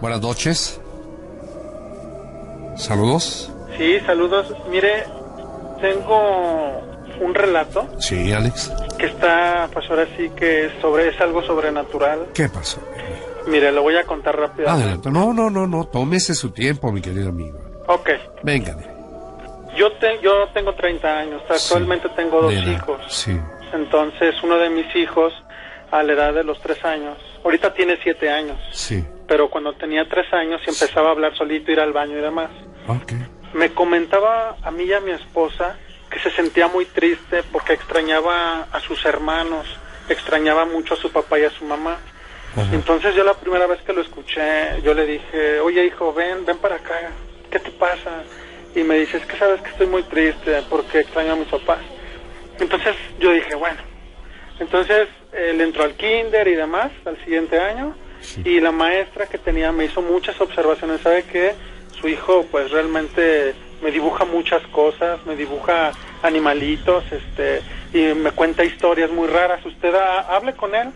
Buenas noches. Saludos. Sí, saludos. Mire, tengo un relato Sí, Alex. que está, pues ahora sí que sobre es algo sobrenatural. ¿Qué pasó? Mire, lo voy a contar rápido. Adelante. No, no, no, no. Tómese su tiempo, mi querido amigo. Ok. Venga. Yo, te, yo tengo 30 años, actualmente tengo dos hijos. Sí. Entonces, uno de mis hijos, a la edad de los 3 años, ahorita tiene 7 años, Sí. Pero cuando tenía 3 años y empezaba a hablar solito, ir al baño y demás, me comentaba a mí y a mi esposa que se sentía muy triste porque extrañaba a sus hermanos, extrañaba mucho a su papá y a su mamá. Ajá. Entonces yo la primera vez que lo escuché, yo le dije, oye hijo, ven, ven para acá, ¿qué te pasa? Y me dice, es que sabes que estoy muy triste porque extraño a mis papás. Entonces yo dije, bueno, entonces él entró al kinder y demás al siguiente año y la maestra que tenía me hizo muchas observaciones, sabe que su hijo pues realmente me dibuja muchas cosas, me dibuja animalitos, este y me cuenta historias muy raras, usted ha- hable con él.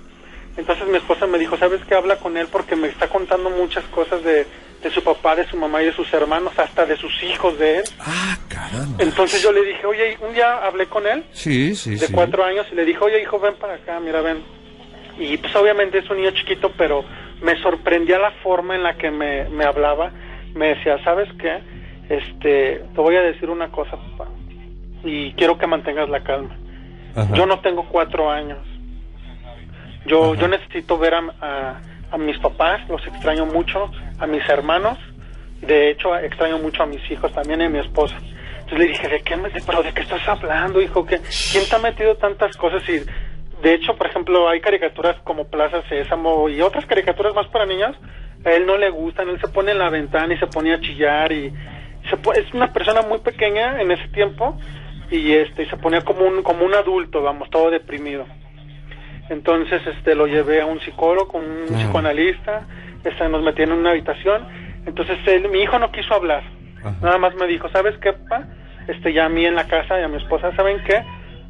Entonces mi esposa me dijo, ¿sabes qué? Habla con él porque me está contando muchas cosas de, de su papá, de su mamá y de sus hermanos, hasta de sus hijos de él. Ah, caramba. Entonces yo le dije, oye, un día hablé con él Sí, sí, de sí. cuatro años y le dije, oye hijo, ven para acá, mira, ven. Y pues obviamente es un niño chiquito, pero me sorprendía la forma en la que me, me hablaba. Me decía, ¿sabes qué? Este, te voy a decir una cosa, papá. Y quiero que mantengas la calma. Ajá. Yo no tengo cuatro años. Yo, Ajá. yo necesito ver a, a- a mis papás, los extraño mucho, a mis hermanos. De hecho, extraño mucho a mis hijos también y a mi esposa. Entonces le dije, ¿de qué, me, de- pero de qué estás hablando, hijo? ¿Qué, ¿Quién te ha metido tantas cosas? Y de hecho, por ejemplo, hay caricaturas como Plaza Sésamo y otras caricaturas más para niños. A él no le gustan, él se pone en la ventana y se pone a chillar y se po- es una persona muy pequeña en ese tiempo y este se ponía como un como un adulto, vamos, todo deprimido. Entonces, este, lo llevé a un psicólogo, un Ajá. psicoanalista, este, nos metieron en una habitación. Entonces, él, mi hijo no quiso hablar. Ajá. Nada más me dijo, ¿sabes qué, papá? Este, ya a mí en la casa y a mi esposa, ¿saben qué?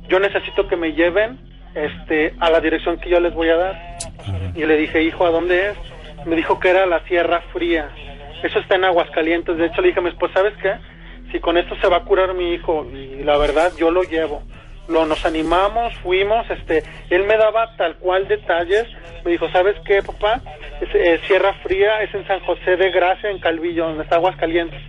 Yo necesito que me lleven, este, a la dirección que yo les voy a dar. Y le dije, hijo, ¿a dónde es? Me dijo que era la Sierra Fría. Eso está en Aguascalientes. De hecho, le dije a mi ¿sabes qué? Si con esto se va a curar mi hijo, y la verdad, yo lo llevo. Lo, nos animamos, fuimos, este, él me daba tal cual detalles. Me dijo, ¿sabes qué, papá? Es, eh, Sierra Fría es en San José de Gracia, en Calvillo, donde está Aguascalientes.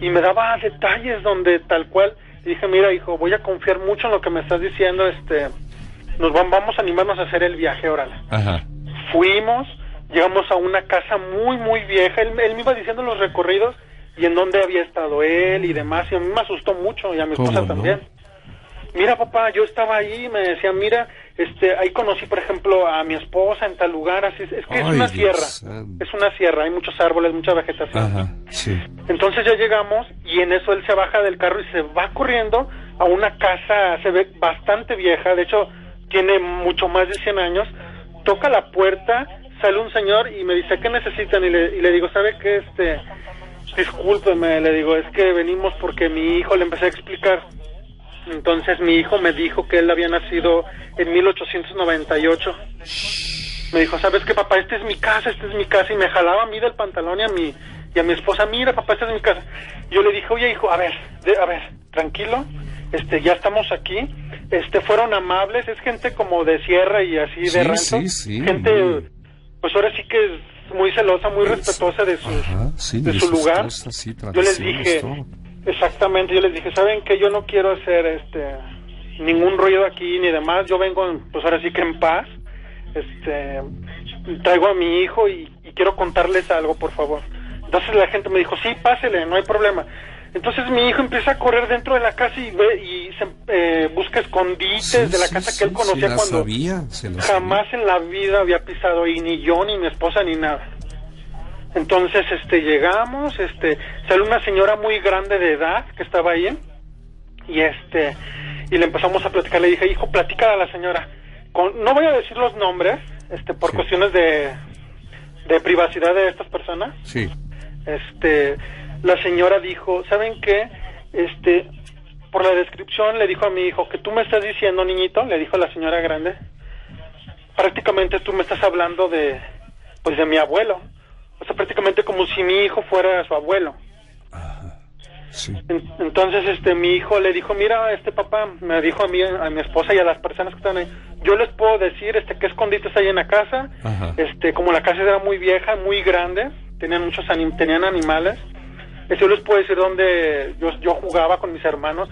Y me daba detalles donde tal cual. Dije, mira, hijo, voy a confiar mucho en lo que me estás diciendo, este, nos va- vamos a animarnos a hacer el viaje, órale Ajá. fuimos, llegamos a una casa muy, muy vieja. Él, él me iba diciendo los recorridos y en dónde había estado él y demás. Y a mí me asustó mucho y a mi ¿Cómo esposa no? también. Mira, papá, yo estaba ahí y me decía, mira, este, ahí conocí, por ejemplo, a mi esposa en tal lugar. Así es, es que es una Dios sierra. Es una sierra, hay muchos árboles, mucha vegetación. Ajá. Sí. Entonces ya llegamos y en eso él se baja del carro y se va corriendo a una casa, se ve bastante vieja, de hecho tiene mucho más de 100 años, toca la puerta, sale un señor y me dice, ¿qué necesitan? Y le, y le digo, ¿sabe qué? Este, discúlpeme, le digo, es que venimos porque mi hijo le empecé a explicar. Entonces mi hijo me dijo que él había nacido en 1898 me dijo, ¿sabes qué, papá? Esta es mi casa, esta es mi casa. Y me jalaba a mí del pantalón y a mi, y a mi esposa, mira, papá, esta es mi casa. Yo le dije, oye, hijo, a ver, de- a ver, tranquilo, este, ya estamos aquí. Este, fueron amables, es gente como de sierra y así de Sí, rancho. sí, sí, Gente, muy- pues ahora sí que es muy celosa, muy respetuosa de, sus, Ajá, de de su lugar. cosas, yo les dije, todo. exactamente, yo les dije, ¿saben que Yo no quiero hacer este ningún ruido aquí ni demás, yo vengo, en- pues ahora sí que en paz este traigo a mi hijo y, y quiero contarles algo por favor entonces la gente me dijo sí pásele no hay problema entonces mi hijo empieza a correr dentro de la casa y ve y se, eh, busca escondites Sí, de la casa sí, que él conocía cuando sabía, jamás en la vida había pisado ahí ni yo ni mi esposa ni nada. Entonces este llegamos este sale una señora muy grande de edad que estaba ahí y este y le empezamos a platicar le dije hijo platica a la señora Con- no voy a decir los nombres este por cuestiones de de privacidad de estas personas. Sí. este la señora dijo saben qué este por la descripción le dijo a mi hijo que tú me estás diciendo niñito le dijo la señora grande prácticamente tú me estás hablando de pues de mi abuelo o sea, prácticamente como si mi hijo fuera su abuelo. Sí. En- Entonces, este, mi hijo le dijo, mira, este papá, me dijo a mí, a mi esposa y a las personas que están ahí, yo les puedo decir, este, qué escondites hay en la casa, Ajá. este, como la casa era muy vieja, muy grande, tenían muchos anim- tenían animales, yo les puedo decir dónde yo, yo jugaba con mis hermanos,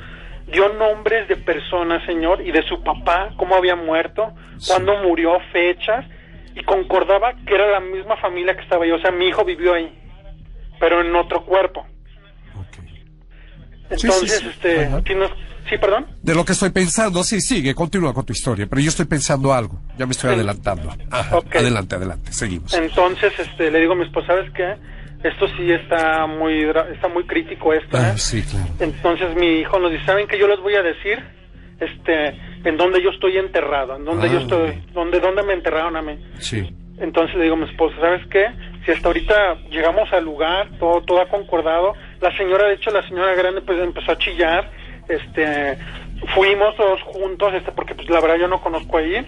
dio nombres de personas, señor, y de su papá, cómo había muerto, cuándo murió, fechas, y concordaba que era la misma familia que estaba ahí, o sea, mi hijo vivió ahí, pero en otro cuerpo. Ok. Sí, Entonces, sí, sí. este, sí, nos- sí, perdón. De lo que estoy pensando, sí, sigue, continúa con tu historia, pero yo estoy pensando algo, ya me estoy Sí. adelantando. Ajá, Ok. Adelante, adelante, seguimos. Entonces, este, le digo a mi esposa, ¿sabes qué? Esto sí está muy, está muy crítico esto, Ah, ¿eh? sí, claro. Entonces mi hijo nos dice, ¿saben qué yo les voy a decir? Este, en donde yo estoy enterrado, en donde Ah. yo estoy, donde, donde me enterraron a mí. Sí. Entonces le digo a mi esposa, ¿sabes qué? Si hasta ahorita llegamos al lugar, todo, todo ha concordado, la señora, de hecho, la señora grande pues empezó a chillar, este, fuimos todos juntos, este, porque pues la verdad yo no conozco ahí,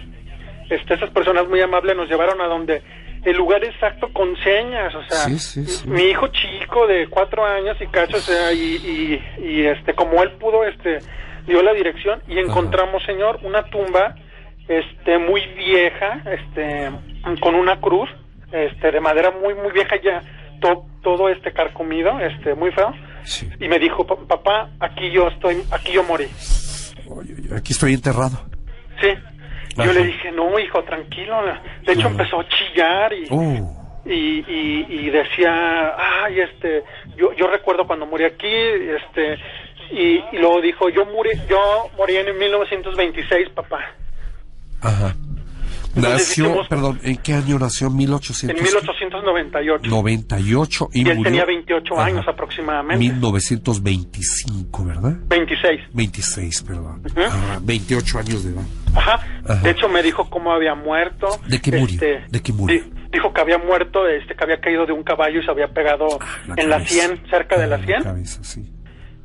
este, esas personas muy amables nos llevaron a donde el lugar exacto con señas, o sea, Sí, sí, sí. mi hijo chico de cuatro años y cacho, o sea, y, y, y, este, como él pudo, este, dio la dirección y encontramos, señor, una tumba, este, muy vieja, este, con una cruz, este, de madera muy, muy vieja ya, to- todo este carcomido, este, muy feo, y me dijo, "Pa- papá, aquí yo estoy, aquí yo morí. Aquí estoy enterrado. Sí. Yo le dije, no, hijo, tranquilo. De hecho, empezó a chillar y, Oh, y, y, y decía, ay, este, yo, yo recuerdo cuando morí aquí, este, y, y luego dijo, yo morí, yo morí en 1926, papá. ajá. Entonces Nació, hicimos- perdón, ¿en qué año nació? En 1898 1898. y, Y él murió tenía 28 Ajá. años aproximadamente. 1925, ¿verdad? 26. 26, perdón. Ujú. Ah, 28 años de edad. Ajá. Ajá. De hecho, me dijo cómo había muerto. ¿De qué murió? ¿De qué murió? di- Dijo que había muerto, este, que había caído de un caballo y se había pegado La en la cabeza. 100, cerca de Ah, la 100. cabeza, sí.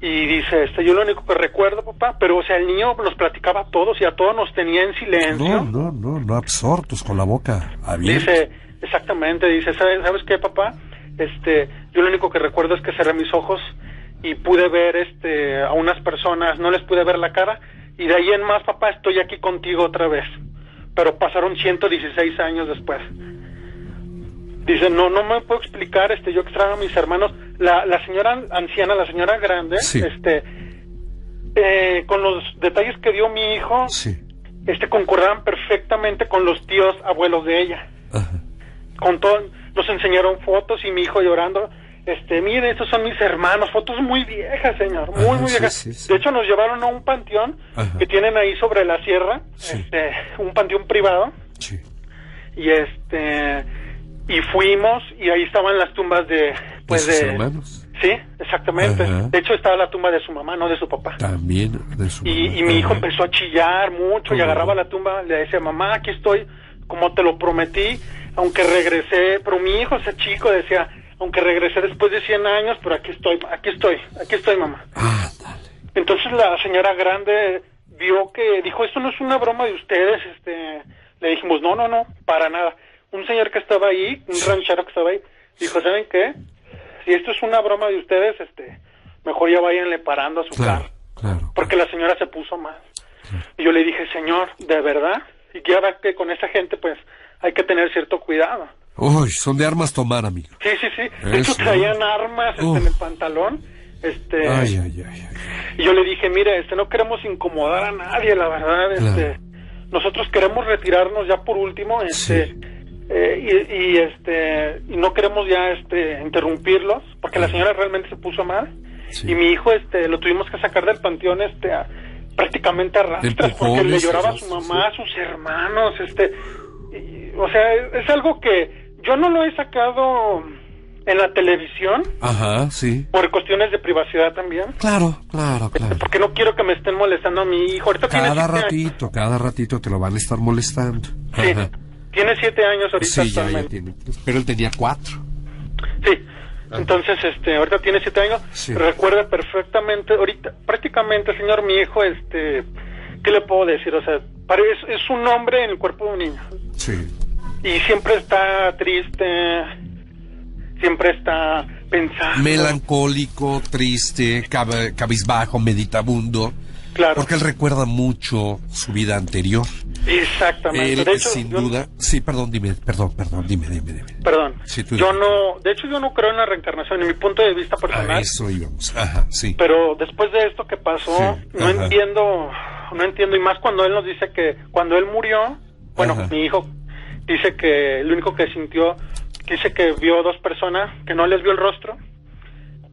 Y dice, este, yo lo único que recuerdo, papá, pero o sea, el niño nos platicaba a todos y a todos nos tenía en silencio. No, no, no, no absortos con la boca abierta. Dice, exactamente, dice, ¿sabes, ¿sabes qué, papá? Este, yo lo único que recuerdo es que cerré mis ojos y pude ver este a unas personas, no les pude ver la cara y de ahí en más, papá, estoy aquí contigo otra vez. Pero pasaron 116 años después. Dice, no, no me puedo explicar, este, yo extraño a mis hermanos. La, la señora anciana, la señora grande, Sí. este, eh, con los detalles que dio mi hijo, Sí. este, concordaban perfectamente con los tíos abuelos de ella Ajá. con todo, nos enseñaron fotos y mi hijo llorando, este, mire, estos son mis hermanos, fotos muy viejas, señor, muy, Ajá, muy viejas. sí. De hecho, nos llevaron a un panteón Ajá. que tienen ahí sobre la sierra, este, un panteón privado, Sí. y este, y fuimos, y ahí estaban las tumbas de, pues ¿De sus de, hermanos? sí, exactamente. Ajá. De hecho, estaba la tumba de su mamá, no de su papá. También de su Y, mamá. y mi hijo empezó a chillar mucho y agarraba la tumba, le decía, mamá, aquí estoy, como te lo prometí, aunque regresé, pero mi hijo, ese chico, decía, aunque regresé después de 100 años, pero aquí estoy, aquí estoy, aquí estoy, mamá. Ándale. Entonces la señora grande vio que, dijo, esto no es una broma de ustedes, este, le dijimos, no, no, no, para nada. Un señor que estaba ahí, un ranchero que estaba ahí, dijo, ¿saben qué? Si esto es una broma de ustedes, este, mejor ya váyanle parando a su Claro, carro claro. porque la señora se puso mal. Y yo le dije, señor, ¿de verdad? Y que ahora que con esa gente, pues, hay que tener cierto cuidado. Uy, son de armas tomar, amigo. Sí, sí, sí. De hecho, traían armas este, en el pantalón. Este, Ay, ay, ay, y yo le dije, mire, este, no queremos incomodar a nadie, la verdad. Este. Nosotros queremos retirarnos ya por último, este, Sí. Eh, y, y, este, y no queremos ya, este, interrumpirlos, porque la señora realmente se puso mal. Sí. Y mi hijo, este, lo tuvimos que sacar del panteón, este, a- prácticamente a rastras, porque le lloraba a su mamá, a sus hermanos, este, y- o sea, es algo que yo no lo he sacado en la televisión Ajá, sí. por cuestiones de privacidad también. Claro, claro, claro. Porque no quiero que me estén molestando a mi hijo. Ahorita Cada años. ratito, cada ratito te lo van a estar molestando. Sí, Ajá. Tiene siete años ahorita Sí, ya, ya tiene. Pero él tenía cuatro. Sí. Entonces, este, ahorita tiene siete años. Sí. Recuerda perfectamente, ahorita, prácticamente, señor, mi hijo, este, ¿qué le puedo decir? O sea, es, es un hombre en el cuerpo de un niño. Sí. Y siempre está triste, siempre está pensando. Melancólico, triste, cab- cabizbajo, meditabundo. Claro. Porque él recuerda mucho su vida anterior. Exactamente. Él, de hecho, sin yo- duda. Sí, perdón, dime, perdón, perdón, dime, dime, dime. Perdón. Sí, tú yo dime. no, de hecho yo no creo en la reencarnación en mi punto de vista A personal. eso íbamos. Ajá, sí. Pero después de esto que pasó, Sí, no ajá. entiendo, no entiendo y más cuando él nos dice que cuando él murió, bueno, Ajá. mi hijo dice que lo único que sintió, dice que vio dos personas que no les vio el rostro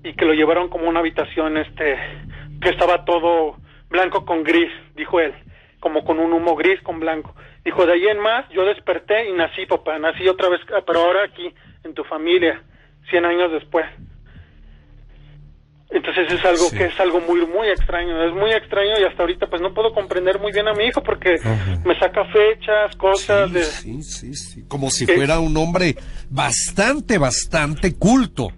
y que lo llevaron como a una habitación, este, que estaba todo blanco con gris, dijo él, como con un humo gris con blanco. Dijo, de ahí en más, yo desperté y nací, papá, nací otra vez, ah, pero ahora aquí, en tu familia, 100 años después. Entonces es algo Sí. que es algo muy muy extraño, es muy extraño y hasta ahorita pues no puedo comprender muy bien a mi hijo porque Ajá. me saca fechas, cosas Sí, de sí, sí, sí. Como si fuera un hombre bastante, bastante culto.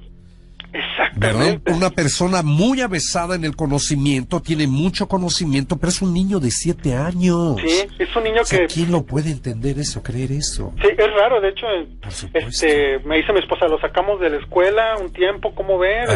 ¿Verdad? exactamente. Una persona muy avesada en el conocimiento, tiene mucho conocimiento, pero es un niño de siete años. Sí, es un niño O sea, que ¿quién lo puede entender eso, creer eso? Sí, es raro, de hecho, supuesto. este, me dice mi esposa, lo sacamos de la escuela un tiempo, ¿cómo ves?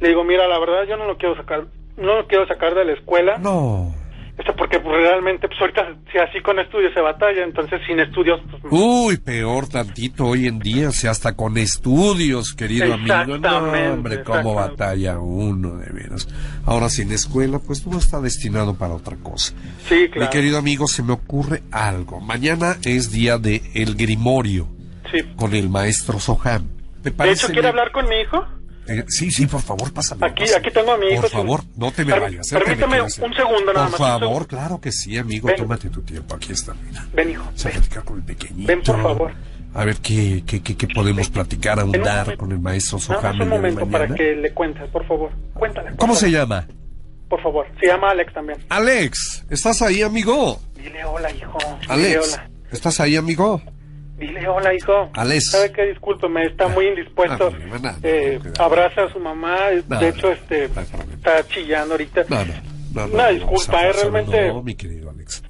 Le digo, mira, la verdad yo no lo quiero sacar, no lo quiero sacar de la escuela, No. Esto porque pues, realmente, pues ahorita, si así con estudios se batalla, entonces sin estudios, pues, Uy, peor tantito hoy en día, o sea, hasta con estudios, querido amigo. No, hombre, cómo batalla uno, de veras. Ahora sin escuela, pues no está destinado para otra cosa. sí, claro, Mi querido amigo, se me ocurre algo. Mañana es día de el Grimorio sí. con el maestro Soham. ¿Te De parece? hecho, ¿quiere hablar con mi hijo? Eh, sí, sí, por favor, pásame. Aquí, pásame. aquí tengo a mi hijo. Por favor, no te me vayas. eh, que me Permíteme quiero hacer. un segundo nada Por más. un favor, claro que sí, amigo. Ven. Tómate tu tiempo. Aquí está, mira. Ven, hijo, ven. platicar con el pequeñito. Ven, por favor. A ver qué, qué, qué, qué podemos platicar, En un ahondar con el maestro el un momento para que le cuentes, por favor. Cuéntale. por ¿Cómo favor. se llama? Por favor. Se llama Alex también. Alex, ¿estás ahí, amigo? Dile hola, hijo. Dile Alex, hola. ¿estás ahí, amigo? Dile hola, hijo. Alex. ¿Sabe qué? Discúlpeme, está muy indispuesto. No, no, no, Eh, abraza a su mamá. De hecho, este, está chillando ahorita. Una disculpa, realmente- mi querido Alex.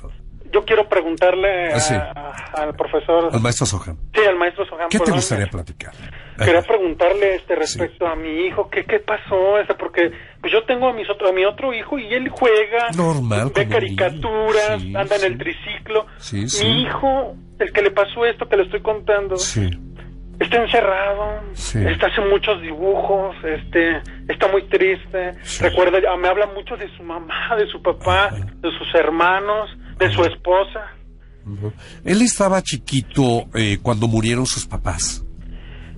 Yo quiero preguntarle a- Ah, sí. a- al profesor. Al maestro Soham. Sí, al maestro Soham. ¿Qué te gustaría platicar? Quería preguntarle este respecto a mi hijo, ¿qué, qué pasó? Este, porque pues yo tengo a, mis otro, a mi otro hijo y él juega, Normal, ve caricaturas, Sí, anda sí. en el triciclo. Mi hijo, el que le pasó esto que le estoy contando, está encerrado, está hace muchos dibujos, este, está muy triste, recuerda, ah, me habla mucho de su mamá, de su papá, Ajá. de sus hermanos, de su esposa. Él estaba chiquito eh, cuando murieron sus papás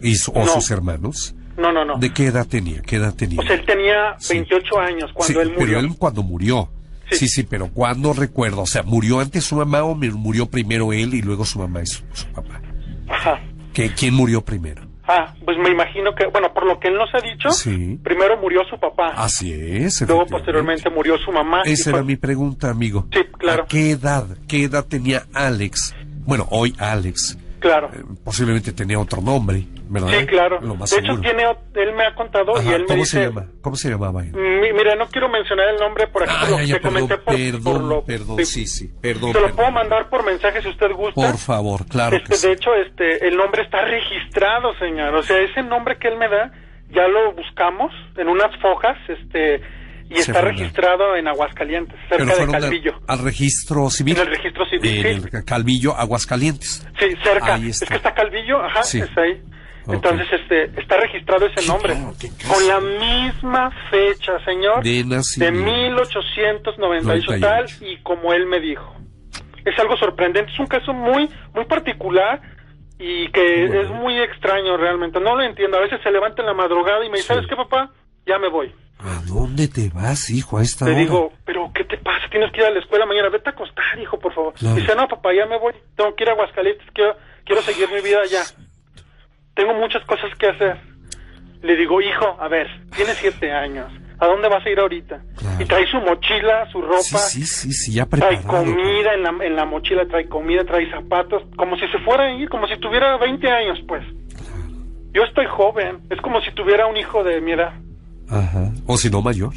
y su- o No. sus hermanos. No, no, no. ¿De qué edad tenía? ¿Qué edad tenía? Sea, él tenía Sí. 28 años cuando Sí, él murió. Pero él cuando murió. Sí. Sí. sí, pero cuando recuerdo, o sea, murió antes su mamá o murió primero él y luego su mamá y su, su papá. Ajá. ¿Qué, ¿Quién murió primero? Ah, pues me imagino que, bueno, por lo que él nos ha dicho, Sí. primero murió su papá, Así es. luego posteriormente murió su mamá. Esa fue- era mi pregunta, amigo. Sí, claro. ¿A qué edad? ¿Qué edad tenía Alex? Bueno, hoy Alex. Claro. Eh, posiblemente tenía otro nombre, ¿verdad? Sí, claro. Lo más de hecho, seguro. tiene, ot- él me ha contado Ajá, y él me ¿Cómo dice... se llama? ¿Cómo se llamaba él? Mi- mira, no quiero mencionar el nombre por aquí, por Ay, que ya, te perdón, por, perdón, por lo... perdón, sí, sí, perdón. Se lo perdón. puedo mandar por mensaje si usted gusta. Por favor, claro Este, que sí. De hecho, este, el nombre está registrado, señor. O sea, ese nombre que él me da, ya lo buscamos en unas fojas, este, y Se está registrado en Aguascalientes, cerca de Calvillo. Al, registro civil. En el registro civil, En sí. el Calvillo, Aguascalientes. Sí, cerca. Es que está Calvillo, ajá, Sí. es ahí. Entonces, este, está registrado ese nombre. claro. Con la misma fecha, señor. De de nacimiento. 1898 tal 98. y como él me dijo. Es algo sorprendente, es un caso muy, muy particular y que Bueno. es muy extraño realmente. No lo entiendo. A veces se levanta en la madrugada y me dice, Sí. ¿sabes qué, papá? Ya me voy. ¿A dónde te vas, hijo, a esta Le hora? digo, ¿pero qué te pasa? Tienes que ir a la escuela mañana. Vete a acostar, hijo, por favor. Claro. Dice, no, papá, ya me voy. Tengo que ir a Aguascalientes. Quiero, quiero seguir mi vida allá. Tengo muchas cosas que hacer. Le digo, hijo, a ver, tienes siete años. ¿A dónde vas a ir ahorita? Claro. Y trae su mochila, su ropa. Sí, sí, sí, sí, ya Trae preparado. comida en la, en la mochila, trae comida, trae zapatos, como si se fuera a ir, como si tuviera 20 años, pues. Yo estoy joven, es como si tuviera un hijo de mi edad, Ajá. O si no, mayor.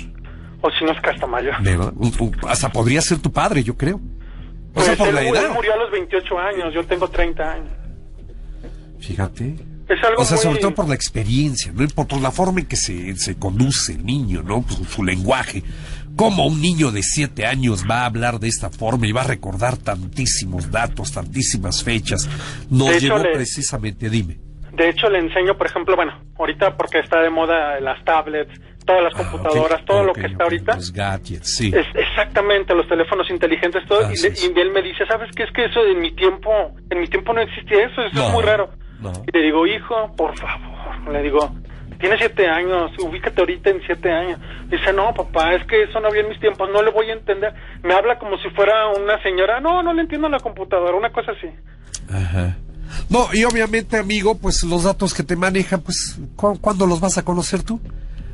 o si no es que hasta mayor. ¿Verdad? Un- un- hasta podría ser tu padre, yo creo. O sea, Pues por él, la él edad. murió a los 28 años, yo tengo 30 años. Fíjate. Es algo o sea, muy- sobre todo por la experiencia, ¿no? Por, por la forma en que se, se conduce el niño, ¿no? Pues, su lenguaje. ¿Cómo un niño de siete años va a hablar de esta forma y va a recordar tantísimos datos, tantísimas fechas? Nos llevó le- precisamente, dime. De hecho, le enseño, por ejemplo, bueno, ahorita porque está de moda las tablets, todas las Ah, computadoras, todo lo que está ahorita. Los gadgets, sí. Es exactamente los teléfonos inteligentes, todo. y, le- y él me dice, ¿sabes qué? Es que eso en mi tiempo, en mi tiempo no existía eso, eso No, es muy raro. no. Y le digo, hijo, por favor, le digo, tienes siete años, ubícate ahorita en siete años. Dice, no, papá, es que eso no había en mis tiempos, no le voy a entender. Me habla como si fuera una señora, no, no le entiendo a la computadora, una cosa así. Ajá. No, y obviamente, amigo, pues los datos que te manejan, pues, ¿cu- ¿cuándo los vas a conocer tú?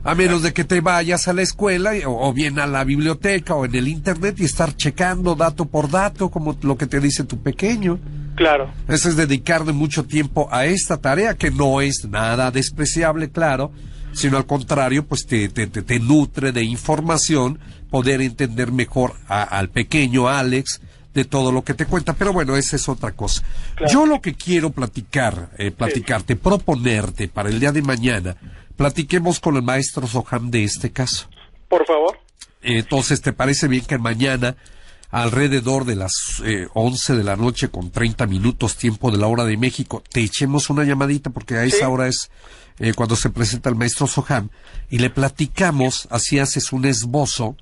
A menos de que te vayas a la escuela o bien a la biblioteca o en el internet y estar checando dato por dato, como lo que te dice tu pequeño. Claro, Eso es dedicarle mucho tiempo a esta tarea, que no es nada despreciable, claro, sino al contrario, pues te, te, te, te nutre de información, poder entender mejor a- al pequeño Alex de todo lo que te cuenta. Pero bueno, esa es otra cosa. Claro. Yo lo que quiero platicar, eh, platicarte, proponerte para el día de mañana, platiquemos con el maestro Soham de este caso. por favor. Entonces, ¿te parece bien que mañana, alrededor de las eh, 11 de la noche con 30 minutos tiempo de la hora de México, te echemos una llamadita porque a esa Sí. hora es eh, cuando se presenta el maestro Soham y le platicamos, así haces un esbozo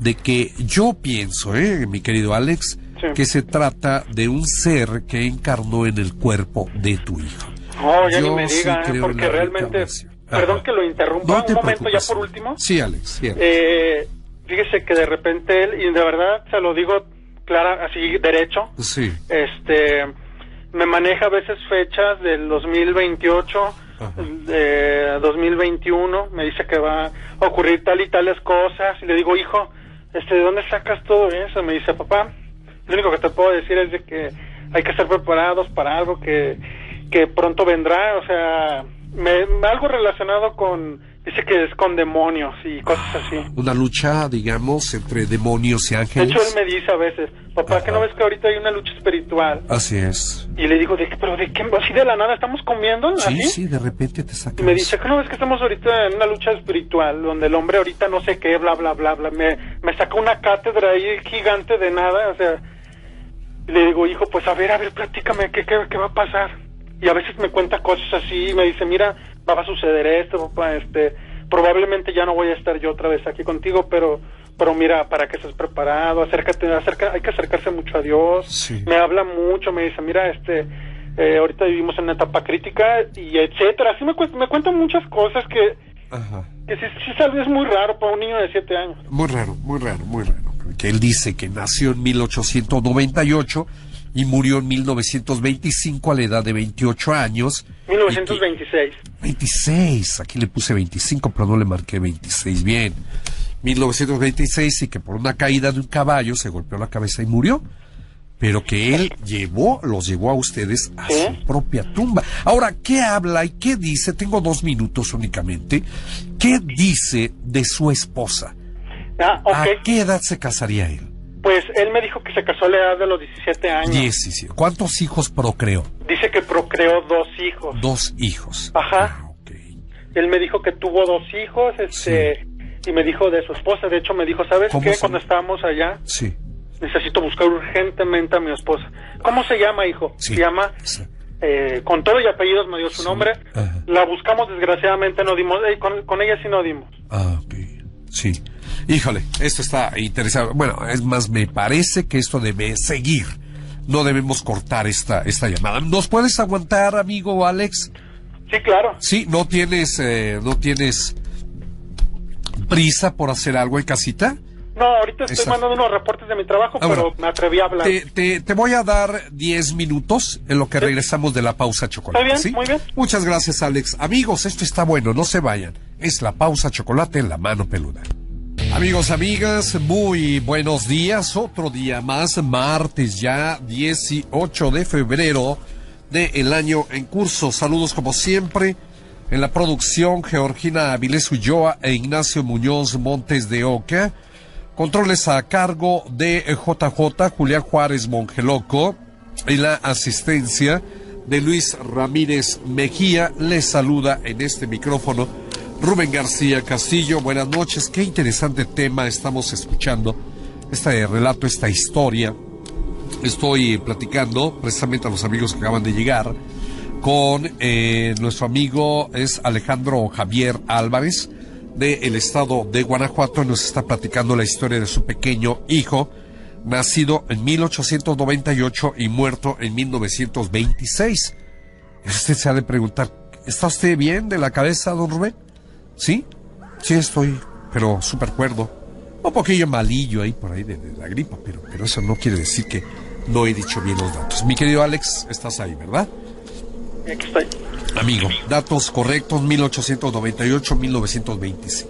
de que yo pienso, eh, mi querido Alex, Sí. que se trata de un ser que encarnó en el cuerpo de tu hijo. No, ya ni Yo me sí diga, ¿eh? porque realmente, perdón Ajá. que lo interrumpa, No un momento preocupes. ya por último. Sí, Alex. sí, Alex. Eh, fíjese que de repente él, y de verdad se lo digo clara, así derecho, sí. este, me maneja a veces fechas del 2028, Ajá. de 2021, me dice que va a ocurrir tal y tales cosas, y le digo, hijo, este, ¿de dónde sacas todo eso? Me dice, papá, lo único que te puedo decir es de que hay que estar preparados para algo que, que pronto vendrá, o sea, me, algo relacionado con, dice que es con demonios y cosas así. Una lucha, digamos, entre demonios y De ángeles. hecho, él me dice a veces, papá, ¿que no Ajá. ves que ahorita hay una lucha espiritual? Así es. Y le digo, ¿de? ¿Pero de qué? ¿Así de la nada estamos comiendo? Sí, ¿Así? sí, de repente te sacas. Y me dice, ¿que no ves que estamos ahorita en una lucha espiritual? Donde el hombre ahorita no sé qué, bla, bla, bla, bla. Me, me saca una cátedra ahí gigante de nada, o sea... Y le digo, hijo, pues a ver, a ver, platícame, ¿qué, qué, qué va a pasar? Y a veces me cuenta cosas así, y me dice, mira, va a suceder esto, papá, este... Probablemente ya no voy a estar yo otra vez aquí contigo, pero... Pero mira, para que estés preparado, acércate, acerca, hay que acercarse mucho a Dios. Sí. Me habla mucho, me dice, mira, este, eh, ahorita vivimos en una etapa crítica y etcétera. Así me, cu- me cuentan muchas cosas que, Ajá. que sí, sí tal vez es muy raro para un niño de siete años. Muy raro, muy raro, muy raro. Que él dice que nació en 1898 y murió en 1925 a la edad de 28 años. Y que- 1926. 26, aquí le puse 25, pero no le marqué 26 bien. 1926 y que por una caída de un caballo se golpeó la cabeza y murió. Pero que él llevó, los llevó a ustedes a su propia tumba. Ahora, ¿qué habla y qué dice? Tengo dos minutos únicamente. ¿Qué dice de su esposa? Ah, ¿A qué edad se casaría él? Pues él me dijo que se casó a la edad de los 17 años. 17. ¿Cuántos hijos procreó? Dice que procreó dos hijos. Dos hijos. Ajá. Ah. Él me dijo que tuvo dos hijos, este, y me dijo de su esposa. De hecho, me dijo, ¿sabes ¿Cómo qué? se Cuando estábamos allá, Sí. necesito buscar urgentemente a mi esposa. ¿Cómo se llama, hijo? Sí. Se llama Sí. eh, con todo y apellidos me dio su nombre. Ajá. La buscamos, desgraciadamente no dimos. eh, con, con ella sí no dimos. Ah, ok. Sí. Híjole, esto está interesante. Bueno, es más, me parece que esto debe seguir. No debemos cortar esta, esta llamada. ¿Nos puedes aguantar, amigo Alex? Sí, claro. Sí, no tienes, eh, no tienes prisa por hacer algo en casita. No, ahorita estoy Exacto. mandando unos reportes de mi trabajo, Ah, pero bueno. me atreví a hablar. Te, te, te voy a dar 10 minutos en lo que regresamos de la pausa chocolate. Está bien, ¿sí? muy bien. Muchas gracias, Alex. Amigos, esto está bueno, no se vayan. Es la pausa chocolate en la mano peluda. Amigos, amigas, muy buenos días. Otro día más, martes ya, 18 de febrero del año en curso. Saludos como siempre. En la producción, Georgina Avilés Ulloa e Ignacio Muñoz Montes de Oca. Controles a cargo de JJ Julián Juárez Mongeloco y la asistencia de Luis Ramírez Mejía. Les saluda en este micrófono Rubén García Castillo. Buenas noches. Qué interesante tema estamos escuchando. Este relato, esta historia. Estoy platicando precisamente a los amigos que acaban de llegar con eh, nuestro amigo es Alejandro Javier Álvarez del estado de Guanajuato. Nos está platicando la historia de su pequeño hijo nacido en 1898 y muerto en 1926. Usted se ha de preguntar, ¿está usted bien de la cabeza, don Rubén? ¿Sí? Sí estoy, pero súper cuerdo. Un poquillo malillo ahí por ahí de, la gripa, pero, pero eso no quiere decir que no he dicho bien los datos. Mi querido Alex, estás ahí, ¿verdad? Aquí estoy. Amigo, datos correctos, 1898-1925.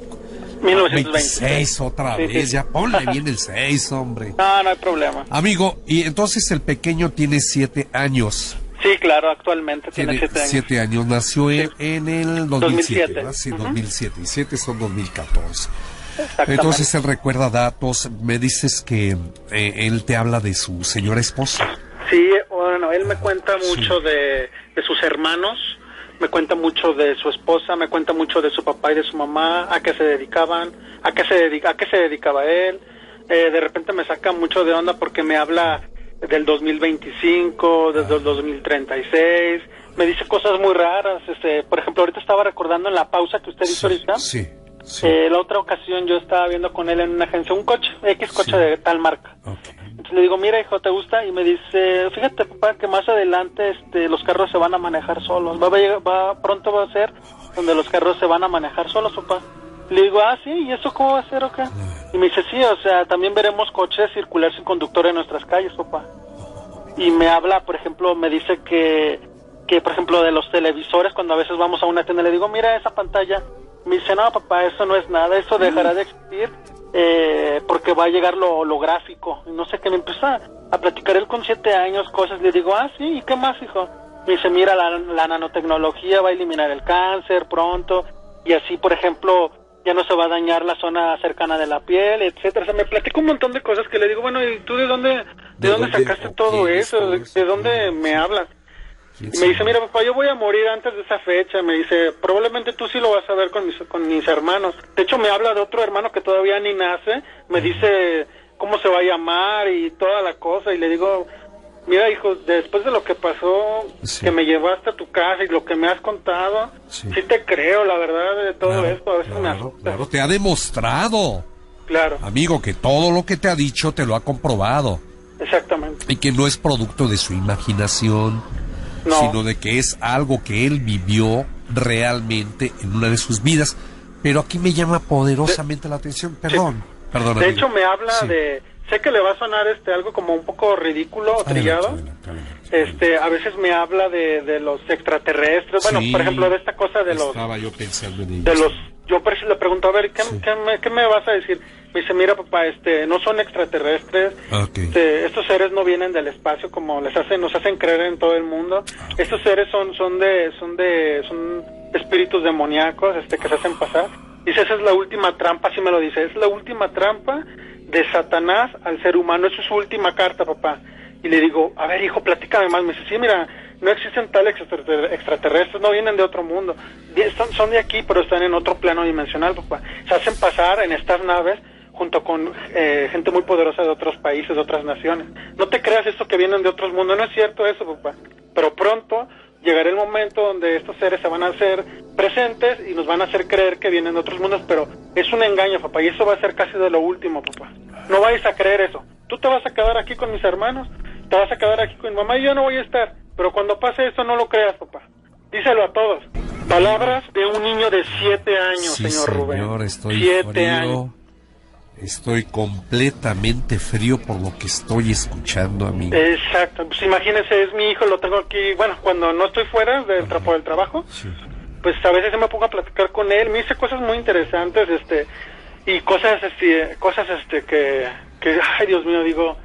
1926 otra vez, ya ponle bien el 6, hombre. No, no hay problema. Amigo, y entonces el pequeño tiene 7 años. Sí, claro, actualmente tiene 7 años. 7 años, nació en, el 2007, 2007. Sí, 2007, y 7 son 2014. Entonces él recuerda datos, me dices que eh, él te habla de su señora esposa. Sí, bueno, él me cuenta mucho de, de sus hermanos, me cuenta mucho de su esposa, me cuenta mucho de su papá y de su mamá, a qué se dedicaban, a qué se, dedica, a qué se dedicaba él. Eh, de repente me saca mucho de onda porque me habla del 2025, desde el 2036, me dice cosas muy raras. Este, por ejemplo, ahorita estaba recordando en la pausa que usted hizo ahorita. Sí. Eh, la otra ocasión yo estaba viendo con él en una agencia un coche, X coche de tal marca. Entonces le digo, mira hijo, ¿te gusta? Y me dice, fíjate papá que más adelante este, los carros se van a manejar solos. Va, a, va pronto va a ser donde los carros se van a manejar solos, papá. Le digo, ah, sí, ¿y eso cómo va a ser o qué? Y me dice, sí, o sea, también veremos coches circular sin conductor en nuestras calles, papá. Y me habla, por ejemplo, me dice que, que, por ejemplo, de los televisores, cuando a veces vamos a una tienda, le digo, mira esa pantalla. Me dice, no, papá, eso no es nada, eso dejará de existir eh, porque va a llegar lo holográfico. No sé qué me empieza a platicar él con siete años cosas. Le digo, ah, sí, ¿y qué más, hijo? Me dice, mira, la, la nanotecnología va a eliminar el cáncer pronto y así, por ejemplo, ya no se va a dañar la zona cercana de la piel, etcétera. O sea, me platico un montón de cosas que le digo, bueno, ¿y tú de dónde, de, dónde sacaste todo eso? ¿De, dónde me hablas? Y me dice, mira papá, yo voy a morir antes de esa fecha. Me dice, probablemente tú sí lo vas a ver con mis, con mis hermanos. De hecho, me habla de otro hermano que todavía ni nace. Me dice cómo se va a llamar y toda la cosa. Y le digo, mira hijo, después de lo que pasó, que me llevaste a tu casa y lo que me has contado, sí, te creo, la verdad, de todo esto. A veces me asusta. Claro, te ha demostrado. Claro. Amigo, que todo lo que te ha dicho te lo ha comprobado. Exactamente. Y que no es producto de su imaginación sino de que es algo que él vivió realmente en una de sus vidas. Pero aquí me llama poderosamente la atención. Perdón, perdón. De hecho, me habla de. Sé que le va a sonar este algo como un poco ridículo o trillado. Este, a veces me habla de, de los extraterrestres. Bueno, por ejemplo, de esta cosa de los. Yo pensando en De los. Yo le pregunto, a ver, ¿qué, ¿qué, me, vas a decir? Me dice, mira papá, este, no son extraterrestres, este, estos seres no vienen del espacio como les hacen, nos hacen creer en todo el mundo. Estos seres son, son de, son de, son espíritus demoníacos, este, que se hacen pasar. Dice, esa es la última trampa, así me lo dice, es la última trampa de Satanás al ser humano, es su última carta, papá. Y le digo, a ver, hijo, platícame más. Me dice, sí, mira, no existen tales extraterrestres, no vienen de otro mundo. Son de aquí, pero están en otro plano dimensional, papá. Se hacen pasar en estas naves junto con eh, gente muy poderosa de otros países, de otras naciones. No te creas esto que vienen de otros mundos, no es cierto eso, papá. Pero pronto llegará el momento donde estos seres se van a hacer presentes y nos van a hacer creer que vienen de otros mundos, pero es un engaño, papá, y eso va a ser casi de lo último, papá. No vais a creer eso. Tú te vas a quedar aquí con mis hermanos, te vas a quedar aquí con mi mamá y yo no voy a estar. Pero cuando pase eso no lo creas, papá. Díselo a todos. Palabras de un niño de siete años, señor, Rubén. Estoy siete años Estoy completamente frío por lo que estoy escuchando, amigo. Exacto. Pues imagínese, es mi hijo, lo tengo aquí. Bueno, cuando no estoy fuera del trapo del trabajo, pues a veces me pongo a platicar con él. Me dice cosas muy interesantes, este, y cosas, este, cosas, este, que, que, ay, Dios mío, digo.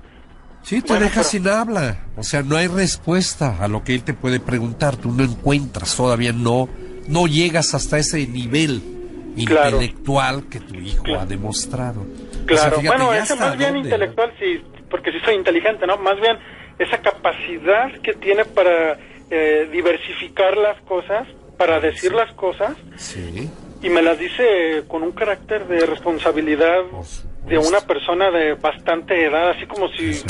Sí, te deja sin habla. O sea, no hay respuesta a lo que él te puede preguntar. Tú no encuentras, todavía no, no llegas hasta ese nivel intelectual que tu hijo ha demostrado. Claro, bueno, ese más bien intelectual, sí, porque sí soy inteligente, ¿no? Más bien esa capacidad que tiene para eh, diversificar las cosas para decir las cosas Sí. y me las dice con un carácter de responsabilidad de una persona de bastante edad, así como si...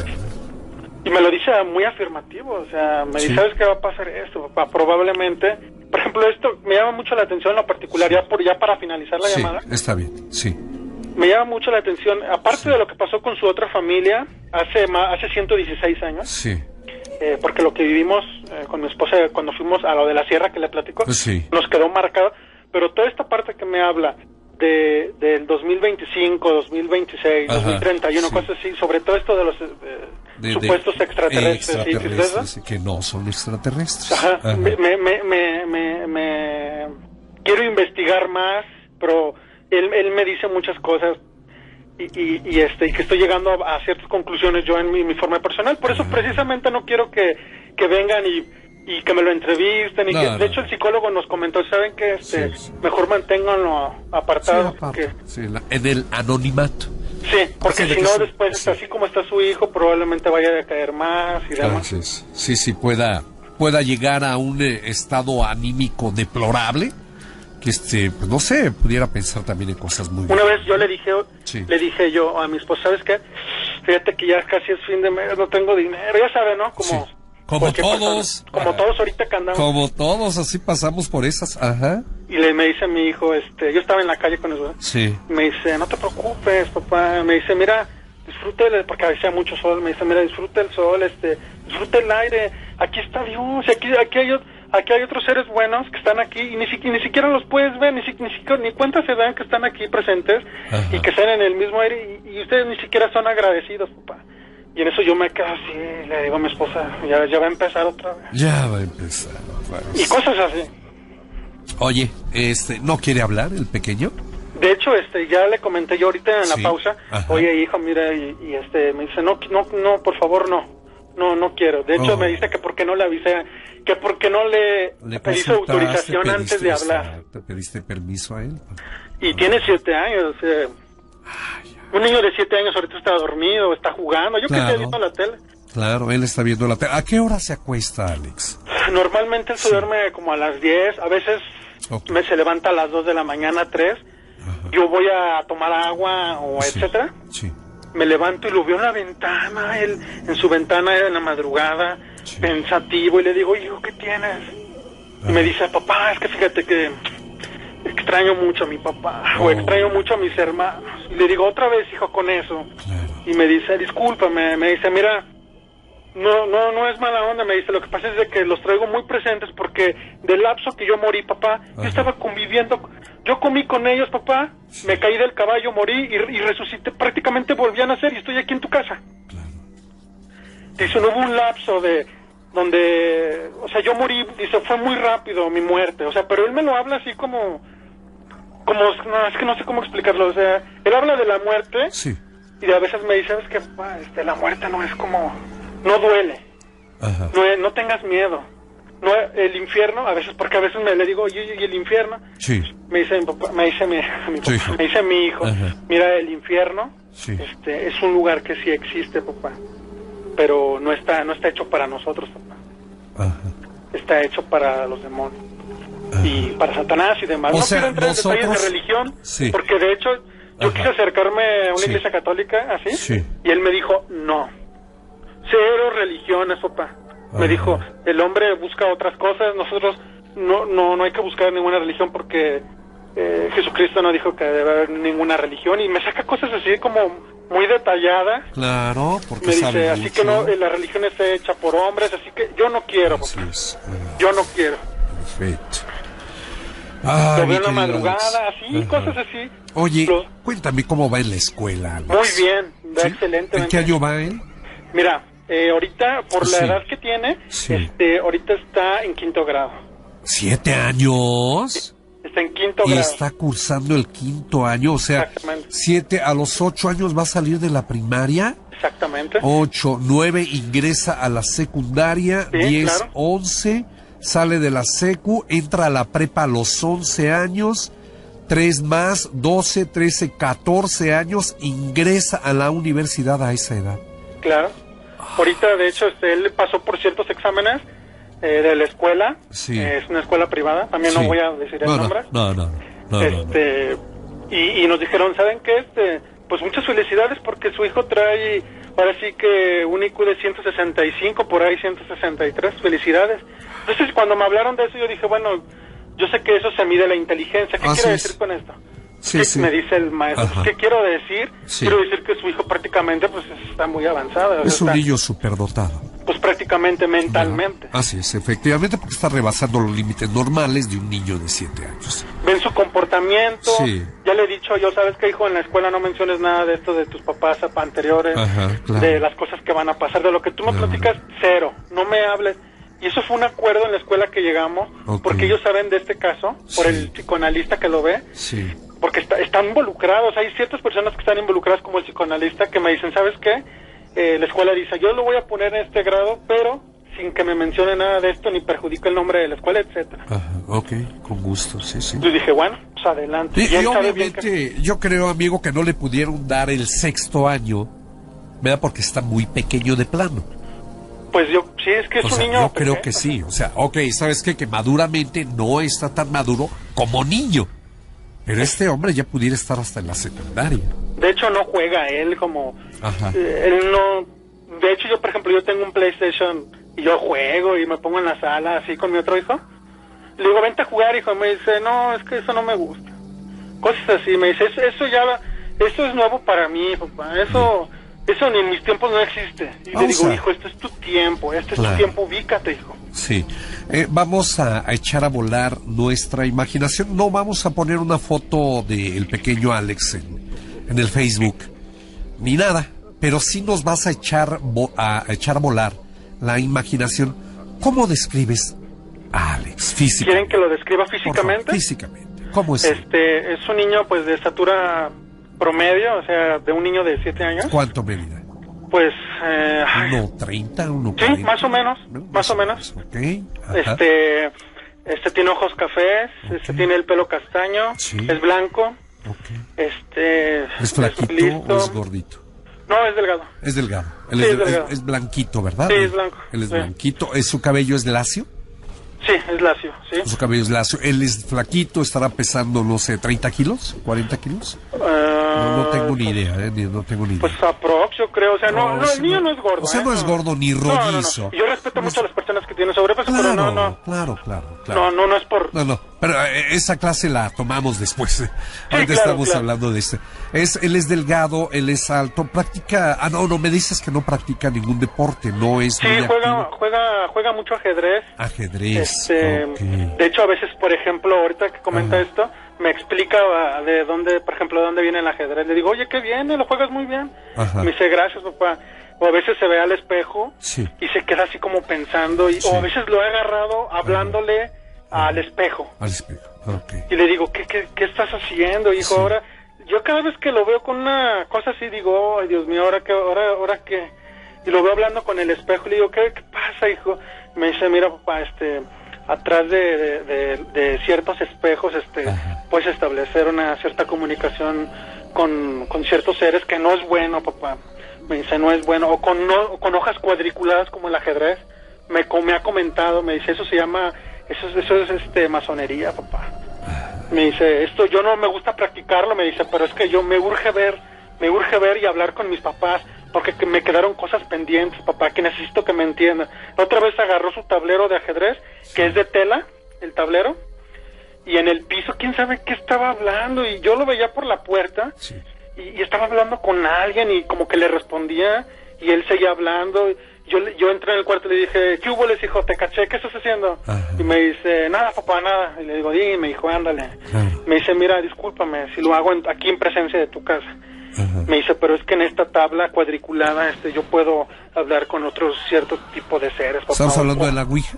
Y me lo dice muy afirmativo, o sea, me Sí. dice, ¿sabes qué va a pasar esto? papá? Probablemente, por ejemplo, esto me llama mucho la atención en lo particular, ya, por, ya para finalizar la Sí, llamada, está bien, sí. me llama mucho la atención, aparte de lo que pasó con su otra familia hace, hace 116 años, Sí, eh, porque lo que vivimos eh, con mi esposa cuando fuimos a lo de la sierra que le platico, Pues sí. nos quedó marcado, pero toda esta parte que me habla de del 2025, 2026, Ajá, 2031, sí. cosas así, sobre todo esto de los eh, de- de- supuestos extraterrestres, que no son extraterrestres. Ajá, Ajá. Me, me, me, me, me- me- quiero investigar más, pero él, él me dice muchas cosas y, y, y, este y que estoy llegando a, a ciertas conclusiones yo en mi, mi forma personal. Por eso precisamente no quiero que, que vengan y, y que me lo entrevisten. Y No, que, no. de hecho el psicólogo nos comentó, ¿saben que este, Sí, sí. Mejor manténganlo apartado. sí, la- en el anonimato. Sí, porque si no después, sí. así como está su hijo, probablemente vaya a decaer más y demás. Entonces, sí, sí, pueda, pueda llegar a un eh, estado anímico deplorable, que este, pues no sé, pudiera pensar también en cosas muy Una vez yo le dije, Sí. le dije yo a mi esposa, ¿sabes qué? Fíjate que ya casi es fin de mes, no tengo dinero, ya sabe, ¿no? Como, Sí. Como cualquier todos. persona, como todos ahorita que andamos. Como todos, así pasamos por esas, ajá. Y le me dice a mi hijo, este, yo estaba en la calle con ¿verdad? Sí. me dice, no te preocupes, papá. Me dice, mira, disfrute, el- porque hacía mucho sol. Me dice, mira, disfruta el sol, este, disfruta el aire. Aquí está Dios, y aquí, aquí hay, aquí hay otros seres buenos que están aquí y ni, si- ni siquiera los puedes ver, ni, si- ni, siquiera- ni cuenta se dan que están aquí presentes Ajá. y que están en el mismo aire y, y ustedes ni siquiera son agradecidos, papá. Y en eso yo me quedo así, le digo a mi esposa, ya, ya va a empezar otra vez. Ya va a empezar. otra vez. Y cosas así. Oye, este, ¿no quiere hablar el pequeño? De hecho, este, ya le comenté yo ahorita en la Sí, pausa, ajá. oye hijo, mira, y, y, este, me dice, no, no, no, por favor, no, no, no quiero. De hecho, Oh. me dice que por qué no le avisé, que por qué no le, Le pedí su autorización antes de hablar. ¿Te pediste permiso a él? Y tiene siete años, o sea, un niño de siete años ahorita está dormido, está jugando, yo que Claro. estoy viendo la tele. Claro, él está viendo la tele. ¿A qué hora se acuesta, Alex? Normalmente él se duerme como a las 10, a veces Ok. me se levanta a las 2 de la mañana, 3. Yo voy a tomar agua o Sí, etcétera. Sí. me levanto y lo veo en la ventana, él en su ventana en la madrugada, Sí. pensativo, y le digo, hijo, ¿qué tienes? Y me dice, papá, es que fíjate que extraño mucho a mi papá, Oh. o extraño mucho a mis hermanos. Y le digo, otra vez, hijo, con eso. Claro. Y me dice, discúlpame, me dice, mira, no, no, no es mala onda, me dice, lo que pasa es de que los traigo muy presentes porque del lapso que yo morí, papá, yo estaba conviviendo, yo comí con ellos, papá, me caí del caballo, morí y, y resucité, prácticamente volví a nacer y estoy aquí en tu casa. Claro. Dice, no hubo un lapso de donde, o sea, yo morí, dice, fue muy rápido mi muerte, o sea, pero él me lo habla así como, como, no, es que no sé cómo explicarlo, o sea, él habla de la muerte Sí. y a veces me dice, ¿sabes papá? Este, la muerte no es como, no duele, Ajá. no, no tengas miedo. No, el infierno, a veces, porque a veces me le digo, ¿y el infierno? Sí. Me dice mi papá, me dice mi, mi papá, hijo. me dice mi hijo, Ajá. mira, el infierno Sí. este, es un lugar que sí existe, papá, pero no está, no está hecho para nosotros, papá, Ajá. está hecho para los demonios y para Satanás y demás. O no sea, quiero entrar en detalles de religión, Sí. porque de hecho yo Ajá. quise acercarme a una Sí. iglesia católica, así, Sí. y él me dijo, no, cero religiones, papá. Me dijo, el hombre busca otras cosas, nosotros no, no, no hay que buscar ninguna religión porque eh, Jesucristo no dijo que debe haber ninguna religión y me saca cosas así como muy detalladas. Claro, porque Me sabe dice, así mucho. que no, eh, la religión está hecha por hombres, así que yo no quiero, papá. Yo no quiero. Perfecto. Ay, Lo veo en la madrugada, así, Ajá. cosas así. Oye, Lo- cuéntame cómo va en la escuela, Alex. muy bien, va ¿Sí? excelente. ¿En qué año va él? Mira, eh, ahorita, por la Sí. edad que tiene, Sí. este, ahorita está en quinto grado. ¿Siete años? Está en quinto Y grado. está cursando el quinto año, o sea, siete a los ocho años va a salir de la primaria, Exactamente. ocho, nueve ingresa a la secundaria, diez, claro. once, sale de la secu, entra a la prepa a los once años, tres más, doce, trece, catorce años, ingresa a la universidad a esa edad. Claro. Ahorita, de hecho, este, él pasó por ciertos exámenes eh, de la escuela. Sí. Eh, es una escuela privada, también Sí. no voy a decir el no, nombre. No, no, no. no, no, no. este Y, y nos dijeron, ¿saben qué? Este, pues muchas felicidades porque su hijo trae, ahora sí que un IQ de 165, por ahí 163, felicidades. Entonces cuando me hablaron de eso yo dije, bueno, yo sé que eso se mide la inteligencia, ¿qué Así quiere es. decir con esto? Sí, ¿Qué sí. Me dice el maestro, Ajá. ¿qué quiero decir? Sí. Quiero decir que su hijo prácticamente pues está muy avanzado. Es un niño superdotado. Pues prácticamente mentalmente. Así es, efectivamente, porque está rebasando los límites normales de un niño de 7 años. ven su comportamiento. Sí. Ya le he dicho, yo sabes que hijo, en la escuela no menciones nada de esto de tus papás anteriores, Ajá, claro. de las cosas que van a pasar, de lo que tú me Claro. platicas, cero, no me hables. Y eso fue un acuerdo en la escuela que llegamos, porque ellos saben de este caso, por Sí. el psicoanalista que lo ve, Sí. porque está- están involucrados. Hay ciertas personas que están involucradas, como el psicoanalista, que me dicen, ¿sabes qué? Eh, la escuela dice, yo lo voy a poner en este grado, pero sin que me mencione nada de esto, ni perjudique el nombre de la escuela, etcétera. Ajá, ok, con gusto, sí, sí. Yo dije, bueno, pues adelante. Y, que- obviamente, yo creo, amigo, que no le pudieron dar el sexto año, ¿verdad? Porque está muy pequeño de plano. Pues yo, sí, es que es O un sea, niño. yo creo que sí. O sea, ok, ¿sabes qué? Que maduramente no está tan maduro como niño. Pero este hombre ya pudiera estar hasta en la secundaria. De hecho, no juega él como. Ajá. eh, él no. De hecho, yo, por ejemplo, yo tengo un PlayStation y yo juego y me pongo en la sala así con mi otro hijo. Le digo, vente a jugar, hijo. Y me dice, no, es que eso no me gusta. Cosas así. Me dice, eso, eso ya. Eso es nuevo para mí, papá. Eso. Eso ni en mis tiempos no existe. Y le Vamos digo, a- hijo, esto es tu tiempo. Este es tu tiempo. Ubícate, hijo. Sí. Eh, vamos a, a echar a volar nuestra imaginación. No vamos a poner una foto del pequeño Alex en, en el Facebook, ni nada. Pero sí nos vas a echar, a, a echar a volar la imaginación. ¿Cómo describes a Alex físicamente? ¿Quieren que lo describa favor, físicamente? físicamente. ¿Cómo es? Este, es un niño, pues, de estatura promedio, o sea, de un niño de 7 años. ¿Cuánto medida? Pues, eh, ¿Uno 30, uno Sí, más o menos, más o menos. Ok. ajá. este, este tiene ojos cafés, este tiene el pelo castaño, Sí. es blanco, ok. este, ¿Es flaquito listo. o es gordito? No, es delgado. Es delgado. Él Sí, es, es delgado. es- es blanquito, ¿verdad? Sí, es blanco, Él es sí. blanquito. ¿Es, ¿Su cabello es lacio? Sí, es lacio, sí. Su cabello es lacio. Él es flaquito, estará pesando, no sé, 30 kilos, 40 kilos. No, no tengo ni idea, ¿eh? No tengo ni idea. Pues aprox, yo creo, o sea, no, No, no, el niño no. es gordo. O sea, ¿eh? no es gordo ni rollizo. Yo respeto mucho a las personas que tienen sobrepeso, pero claro, no, no, claro, claro, claro. no, no, no es por... No, no, pero eh, esa clase la tomamos después. eh. Ahorita claro, estamos claro. hablando de este. Es, él es delgado, él es alto, practica. Ah, no, no, me dices que no practica ningún deporte, no es Sí, muy juega, activo. juega, juega mucho ajedrez. Ajedrez. Este. De hecho, a veces, por ejemplo, ahorita que comenta Ajá. esto, me explica ah, de dónde, por ejemplo, de dónde viene el ajedrez. Le digo, oye, qué viene, lo juegas muy bien. Ajá. Me dice, gracias, papá. O a veces se ve al espejo Sí. y se queda así como pensando. Y, Sí. O a veces lo he agarrado hablándole al espejo. Al espejo. Y le digo, ¿qué, qué, qué estás haciendo, hijo? Sí. Ahora, yo cada vez que lo veo con una cosa así, digo, ay, Dios mío, ¿ahora qué? ¿Ahora, ahora qué? Y lo veo hablando con el espejo y le digo, ¿qué, qué pasa, hijo? Me dice, mira, papá, este, atrás de, de, de- de ciertos espejos, este, Ajá. puedes establecer una cierta comunicación con, con ciertos seres que no es bueno, papá. Me dice, no es bueno. O con, no, con hojas cuadriculadas como el ajedrez. Me, co- me ha comentado, me dice, eso se llama, eso, es- eso es este, masonería, papá. Me dice, esto yo no me gusta practicarlo, me dice, pero es que yo me urge ver, me urge ver y hablar con mis papás, porque que me quedaron cosas pendientes, papá, que necesito que me entiendan. Otra vez agarró su tablero de ajedrez, que es de tela, el tablero, y en el piso, quién sabe qué estaba hablando, y yo lo veía por la puerta, Sí. y, y estaba hablando con alguien, y como que le respondía, y él seguía hablando, yo, yo entré en el cuarto y le dije, ¿qué hubo, les hijo? ¿Te caché? ¿Qué estás haciendo? Ajá. Y me dice, nada, papá, nada. Y le digo, dime, hijo, ándale. Claro. Me dice, mira, discúlpame si lo hago en- aquí en presencia de tu casa. Ajá. Me dice, pero es que en esta tabla cuadriculada este, yo puedo hablar con otros cierto tipo de seres. papá. Estamos O- hablando de la Ouija.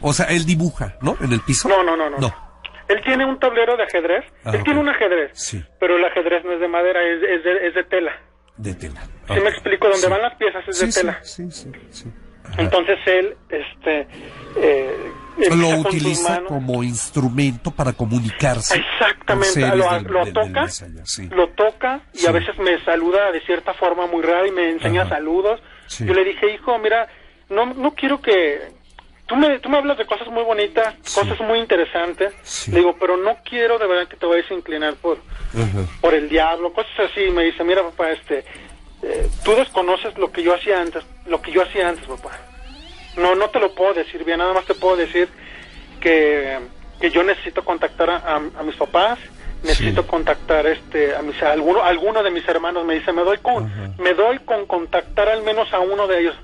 O sea, él dibuja, ¿no? En el piso. No, no, no, no. No. Él tiene un tablero de ajedrez. Ah, Él tiene un ajedrez. Sí. Pero el ajedrez no es de madera, es, es, de, es de tela. De tela. ¿Sí Ok. me explico? Donde Sí. van las piezas es de Sí, sí, tela. sí, sí, sí. Ajá. Entonces él, este... Eh, lo utiliza como instrumento para comunicarse. Exactamente, lo, del- lo toca, sí. lo toca y Sí. a veces me saluda de cierta forma muy rara y me enseña Ajá. saludos. Sí. Yo le dije, hijo, mira, no, no quiero que, tú me, tú me hablas de cosas muy bonitas, cosas muy interesantes. Le digo, pero no quiero de verdad que te vayas a inclinar por, por el diablo, cosas así. Me dice, mira, papá, este, eh, tú desconoces lo que yo hacía antes, lo que yo hacía antes, papá. No, no te lo puedo decir bien, nada más te puedo decir que, que yo necesito contactar a, a, mis papás, necesito contactar este a mis alguno alguno de mis hermanos. Me dice me doy con me doy con contactar al menos a uno de ellos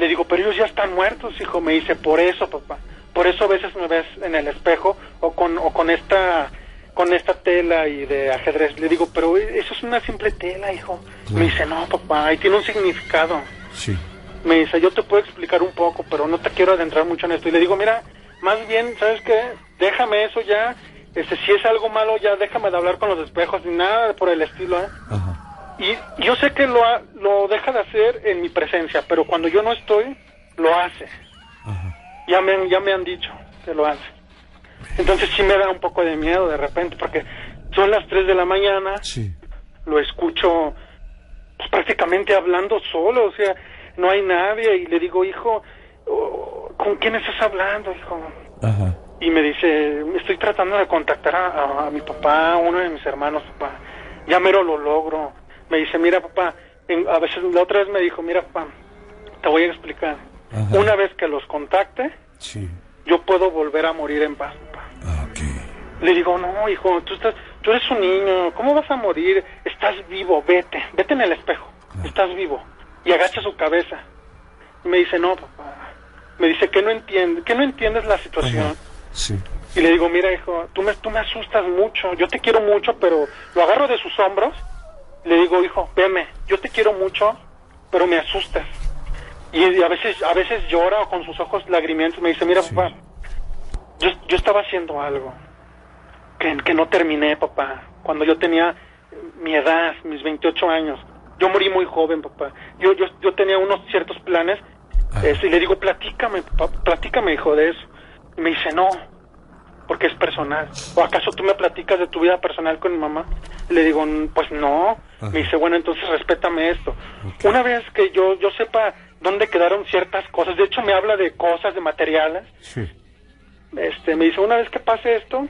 le digo, pero ellos ya están muertos, hijo. Me dice, por eso, papá. Por eso a veces me ves en el espejo o con, o con esta con esta tela y de ajedrez. Le digo, pero eso es una simple tela, hijo. Me dice, no, papá, ahí tiene un significado. Sí. Me dice, yo te puedo explicar un poco, pero no te quiero adentrar mucho en esto. Y le digo, mira, más bien, ¿sabes qué? Déjame eso ya. Este, si es algo malo, ya déjame de hablar con los espejos, ni nada por el estilo, ¿eh? Ajá. Y yo sé que lo, lo deja de hacer en mi presencia, pero cuando yo no estoy, lo hace. Ya, me, ya me han dicho que lo hace. Entonces sí me da un poco de miedo de repente, porque son las 3 de la mañana, lo escucho pues, prácticamente hablando solo, o sea, no hay nadie, y le digo, hijo, oh, ¿con quién estás hablando, hijo? Y me dice, estoy tratando de contactar a, a, mi papá, uno de mis hermanos, papá. Ya mero lo logro me dice, mira papá, a veces la otra vez me dijo, mira papá, te voy a explicar. Una vez que los contacte, yo puedo volver a morir en paz, papá. Ah, Le digo, no, hijo, tú, estás, tú eres un niño, ¿cómo vas a morir? Estás vivo, vete, vete en el espejo, estás vivo. Y agacha su cabeza. Y me dice, no, papá. Me dice que no entiende, que no entiendes la situación. Sí. Y le digo, mira, hijo, tú me, tú me asustas mucho, yo te quiero mucho, pero lo agarro de sus hombros le digo, hijo, veme, yo te quiero mucho, pero me asustas. Y a veces, a veces llora con sus ojos lagrimientos. Me dice, mira, papá, yo, yo estaba haciendo algo que, que no terminé, papá. Cuando yo tenía mi edad, mis 28 años. Yo morí muy joven, papá. Yo, yo, yo tenía unos ciertos planes. Y le digo, platícame, papá, platícame, hijo, de eso. Y me dice, no, porque es personal. ¿O acaso tú me platicas de tu vida personal con mi mamá? Le digo, pues no. Me dice, bueno, entonces respétame esto. Una vez que yo, yo sepa dónde quedaron ciertas cosas, de hecho me habla de cosas, de materiales. Este, me dice, una vez que pase esto,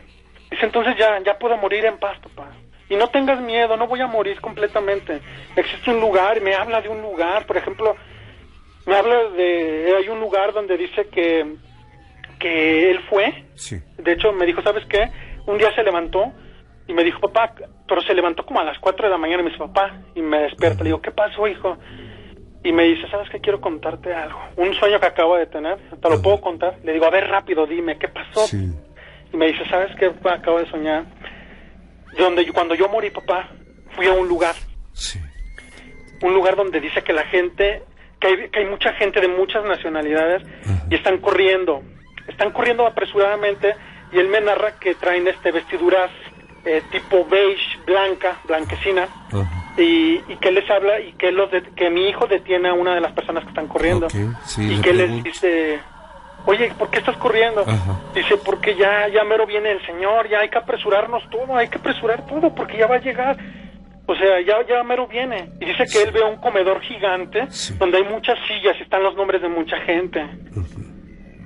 dice, entonces ya, ya puedo morir en paz, papá. Y no tengas miedo, no voy a morir completamente. Existe un lugar, me habla de un lugar, por ejemplo, me habla de, hay un lugar donde dice que que él fue. De hecho, me dijo, ¿sabes qué? Un día se levantó y me dijo, papá, pero se levantó como a las 4 de la mañana y me dice, papá, y me despierta. Le digo, ¿qué pasó, hijo? Y me dice, ¿sabes qué? Quiero contarte algo. Un sueño que acabo de tener, ¿te lo puedo contar? Le digo, a ver, rápido, dime, ¿qué pasó? Y me dice, ¿sabes qué, papá? Acabo de soñar. Donde cuando yo morí, papá, fui a un lugar. Un lugar donde dice que la gente, que hay, que hay mucha gente de muchas nacionalidades y están corriendo están corriendo apresuradamente y él me narra que traen este vestiduras eh, tipo beige, blanca, blanquecina, y, que les habla y que, los que mi hijo detiene a una de las personas que están corriendo. Y que les dice, oye, ¿por qué estás corriendo? Dice, porque ya, ya mero viene el Señor, ya hay que apresurarnos todo, hay que apresurar todo porque ya va a llegar. O sea, ya, ya mero viene. Y dice que él ve un comedor gigante donde hay muchas sillas y están los nombres de mucha gente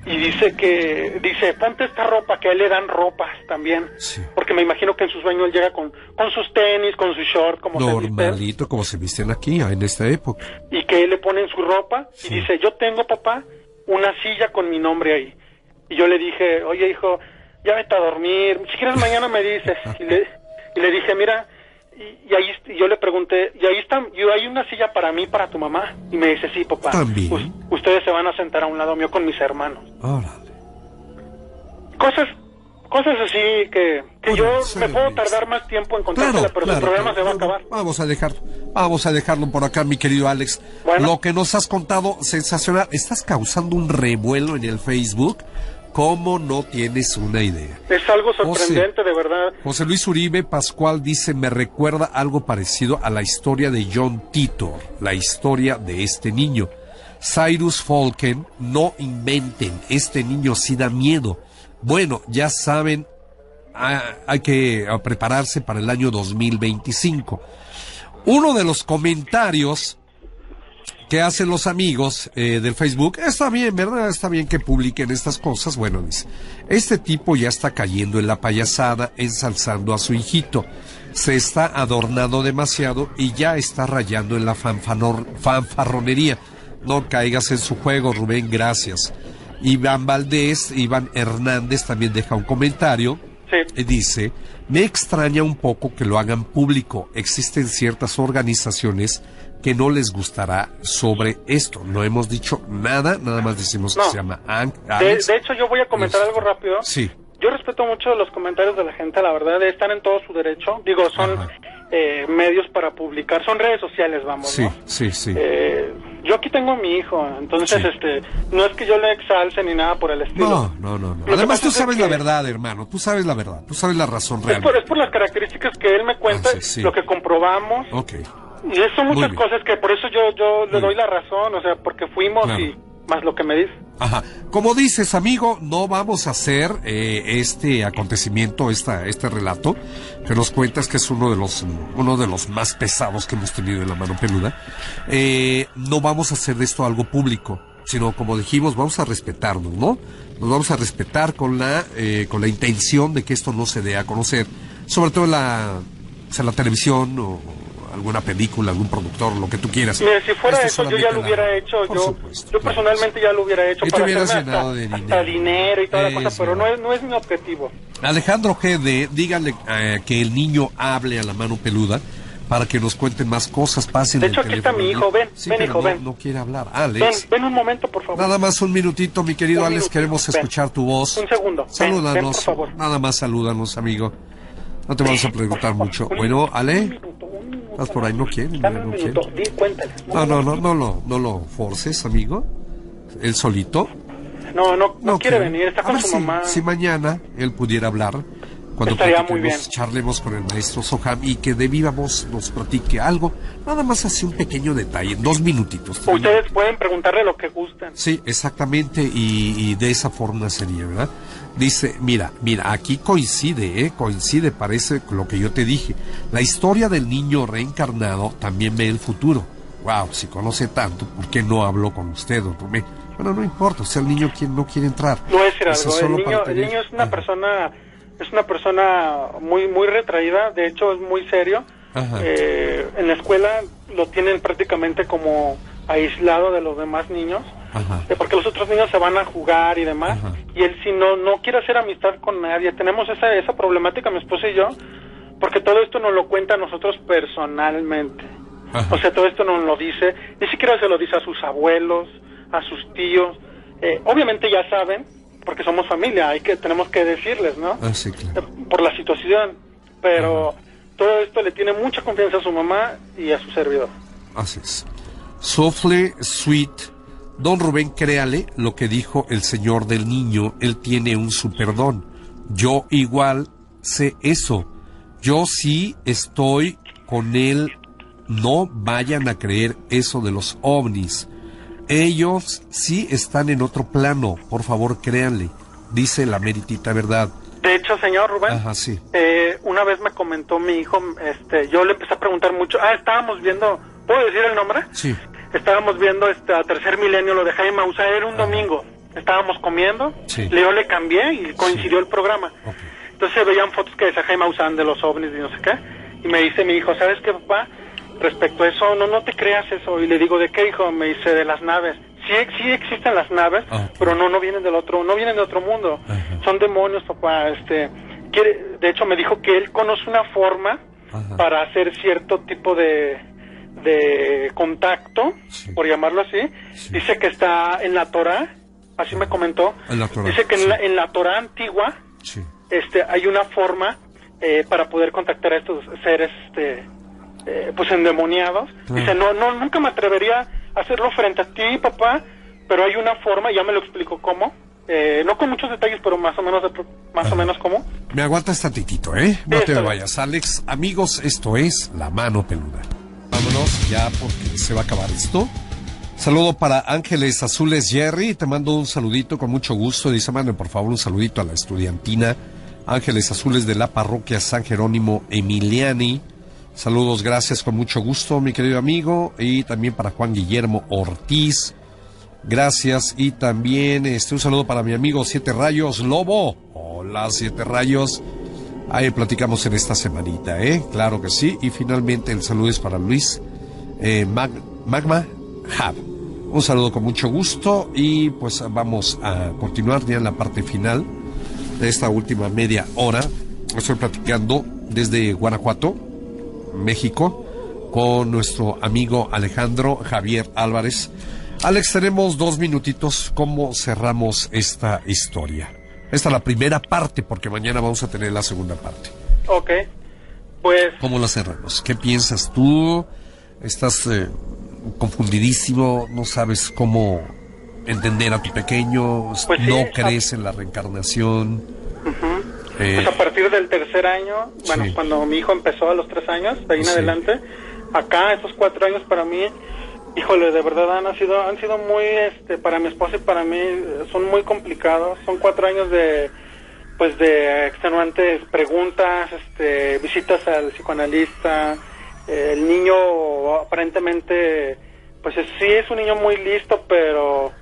y dice que, dice, ponte esta ropa, que a él le dan ropa también. Porque me imagino que en su sueño él llega con, con sus tenis, con su short, como Normalito, como se visten aquí, en esta época. Y que él le ponen su ropa y dice, yo tengo, papá, una silla con mi nombre ahí. Y yo le dije, oye, hijo, ya vete a dormir, si quieres mañana me dices. y, le, y le dije, mira, y, ahí yo le pregunté, y ahí está, y hay una silla para mí, para tu mamá. Y me dice, sí, papá. ustedes se van a sentar a un lado mío con mis hermanos. Cosas, cosas así que, yo me puedo tardar más tiempo en contársela, pero el programa se va a acabar. Vamos a dejar, vamos a dejarlo por acá, mi querido Alex. Lo que nos has contado, sensacional. Estás causando un revuelo en el Facebook ¿Cómo no tienes una idea? Es algo sorprendente, de verdad. José Luis Uribe Pascual dice, me recuerda algo parecido a la historia de John Titor, la historia de este niño. Cyrus Falken, no inventen, este niño sí da miedo. Bueno, ya saben, hay que prepararse para el año 2025. Uno de los comentarios ¿Qué hacen los amigos eh, del Facebook? Está bien, ¿verdad? Está bien que publiquen estas cosas. Bueno, dice, este tipo ya está cayendo en la payasada, ensalzando a su hijito. Se está adornando demasiado y ya está rayando en la fanfarronería. No caigas en su juego, Rubén, gracias. Iván Valdés, Iván Hernández también deja un comentario. Sí. Dice, me extraña un poco que lo hagan público. Existen ciertas organizaciones que no les gustará sobre esto. No hemos dicho nada, nada más decimos que se llama Alex. De, hecho, yo voy a comentar algo rápido. Sí. Yo respeto mucho los comentarios de la gente, la verdad, están en todo su derecho. Digo, son eh, medios para publicar, son redes sociales, vamos. Sí, sí, sí. Eh, yo aquí tengo a mi hijo, entonces, este, no es que yo le exalce ni nada por el estilo. No, no, no. Además, tú sabes la verdad, hermano, tú sabes la verdad, tú sabes la razón real. Es por, es por las características que él me cuenta, ah, lo que comprobamos. Ok. Y son muchas cosas que por eso yo, yo le doy la razón, o sea, porque fuimos y más lo que me dice. Ajá. Como dices, amigo, no vamos a hacer eh, este acontecimiento, esta, este relato que nos cuentas que es uno de los uno de los más pesados que hemos tenido en la mano peluda. Eh, no vamos a hacer de esto algo público, sino como dijimos, vamos a respetarnos, ¿no? Nos vamos a respetar con la eh, con la intención de que esto no se dé a conocer, sobre todo en la, en la televisión o alguna película, algún productor, lo que tú quieras. Si fuera eso, yo ya lo hubiera hecho. Yo, yo personalmente ya lo hubiera hecho. para hacerme hasta, dinero. y toda la cosa, pero no es, no es mi objetivo. Alejandro GD, díganle eh, que el niño hable a la mano peluda para que nos cuenten más cosas, pasen De hecho, aquí está mi hijo, ven, ven hijo, no, ven. No quiere hablar. Alex. Ven, ven un momento, por favor. Nada más un minutito, mi querido Alex, queremos escuchar tu voz. Un segundo. Salúdanos. por favor. Nada más salúdanos, amigo. No te vamos a preguntar mucho. Bueno, Ale. ¿Estás por ahí? ¿No quiere? No, no, no, no, no, no, lo, no lo forces, amigo. Él solito. No, no, no, quiere venir, está con su mamá. Si mañana él pudiera hablar, cuando charlemos con el maestro Soham y que de viva voz nos platique algo, nada más así un pequeño detalle, dos minutitos. Ustedes pueden preguntarle lo que gusten. Sí, exactamente, y, y de esa forma sería, ¿verdad? Dice, mira, mira, aquí coincide, ¿eh? coincide, parece lo que yo te dije. La historia del niño reencarnado también ve el futuro. Wow, si conoce tanto, ¿por qué no habló con usted, don Bueno, no importa, o sea, el niño quien no quiere entrar. No es algo, el niño, el niño es una persona, es una persona muy, muy retraída, de hecho es muy serio. Eh, en la escuela lo tienen prácticamente como aislado de los demás niños, eh, porque los otros niños se van a jugar y demás, y él si no no quiere hacer amistad con nadie, tenemos esa, esa problemática mi esposa y yo, porque todo esto nos lo cuenta a nosotros personalmente, o sea, todo esto nos lo dice, ni siquiera se lo dice a sus abuelos, a sus tíos, eh, obviamente ya saben, porque somos familia, hay que tenemos que decirles, ¿no? Ah, eh, por la situación, pero todo esto le tiene mucha confianza a su mamá y a su servidor. Así es. Softly Sweet. Don Rubén, créale lo que dijo el señor del niño, él tiene un superdón. Yo igual sé eso. Yo sí estoy con él. No vayan a creer eso de los ovnis. Ellos sí están en otro plano. Por favor, créanle. Dice la meritita verdad. De hecho, señor Rubén, Ajá, sí. Eh, una vez me comentó mi hijo, este, yo le empecé a preguntar mucho. Ah, estábamos viendo, ¿puedo decir el nombre? Sí estábamos viendo este a tercer milenio lo de Jaime Maussan, era un domingo, estábamos comiendo, yo le cambié y coincidió el programa. Entonces se veían fotos que decía Jaime Maussan de los ovnis y no sé qué, y me dice mi hijo, ¿sabes qué papá? Respecto a eso, no, no te creas eso, y le digo, ¿de qué hijo? Me dice, de las naves. Sí, sí existen las naves, pero no, no vienen del otro, no vienen de otro mundo, son demonios papá, este, quiere, de hecho me dijo que él conoce una forma para hacer cierto tipo de de contacto, por llamarlo así, dice que está en la Torah, así me comentó, dice que en, la, en la Torah antigua este, hay una forma eh, para poder contactar a estos seres este, eh, pues endemoniados. Dice, no, no, nunca me atrevería a hacerlo frente a ti, papá, pero hay una forma, ya me lo explico cómo. Eh, no con muchos detalles, pero más o menos, más o menos cómo. Me aguantas tantitito, ¿eh? No te vayas, Alex. Amigos, esto es La Mano Peluda. Ya porque se va a acabar esto. Saludo para Ángeles Azules Jerry. Te mando un saludito con mucho gusto. Dice, mande por favor un saludito a la estudiantina Ángeles Azules de la parroquia San Jerónimo Emiliani. Saludos, gracias con mucho gusto, mi querido amigo. Y también para Juan Guillermo Ortiz. Gracias. Y también este, un saludo para mi amigo Siete Rayos Lobo. Hola, Siete Rayos. Ahí platicamos en esta semanita, ¿eh? Claro que sí. Y finalmente el saludo es para Luis eh, Magma Hub. Un saludo con mucho gusto y pues vamos a continuar ya en la parte final de esta última media hora. Estoy platicando desde Guanajuato, México, con nuestro amigo Alejandro Javier Álvarez. Alex, tenemos dos minutitos. ¿Cómo cerramos esta historia? Esta es la primera parte, porque mañana vamos a tener la segunda parte. Ok, pues... ¿Cómo la cerramos? ¿Qué piensas tú? ¿Estás eh, confundidísimo? ¿No sabes cómo entender a tu pequeño? Pues ¿No crees en la reencarnación? Eh, pues a partir del tercer año, bueno, cuando mi hijo empezó a los tres años, de ahí en adelante, acá estos cuatro años para mí, híjole, de verdad han sido, han sido muy, este, para mi esposa y para mí, son muy complicados. Son cuatro años de, pues de extenuantes preguntas, este, visitas al psicoanalista. el niño aparentemente, pues sí es un niño muy listo, pero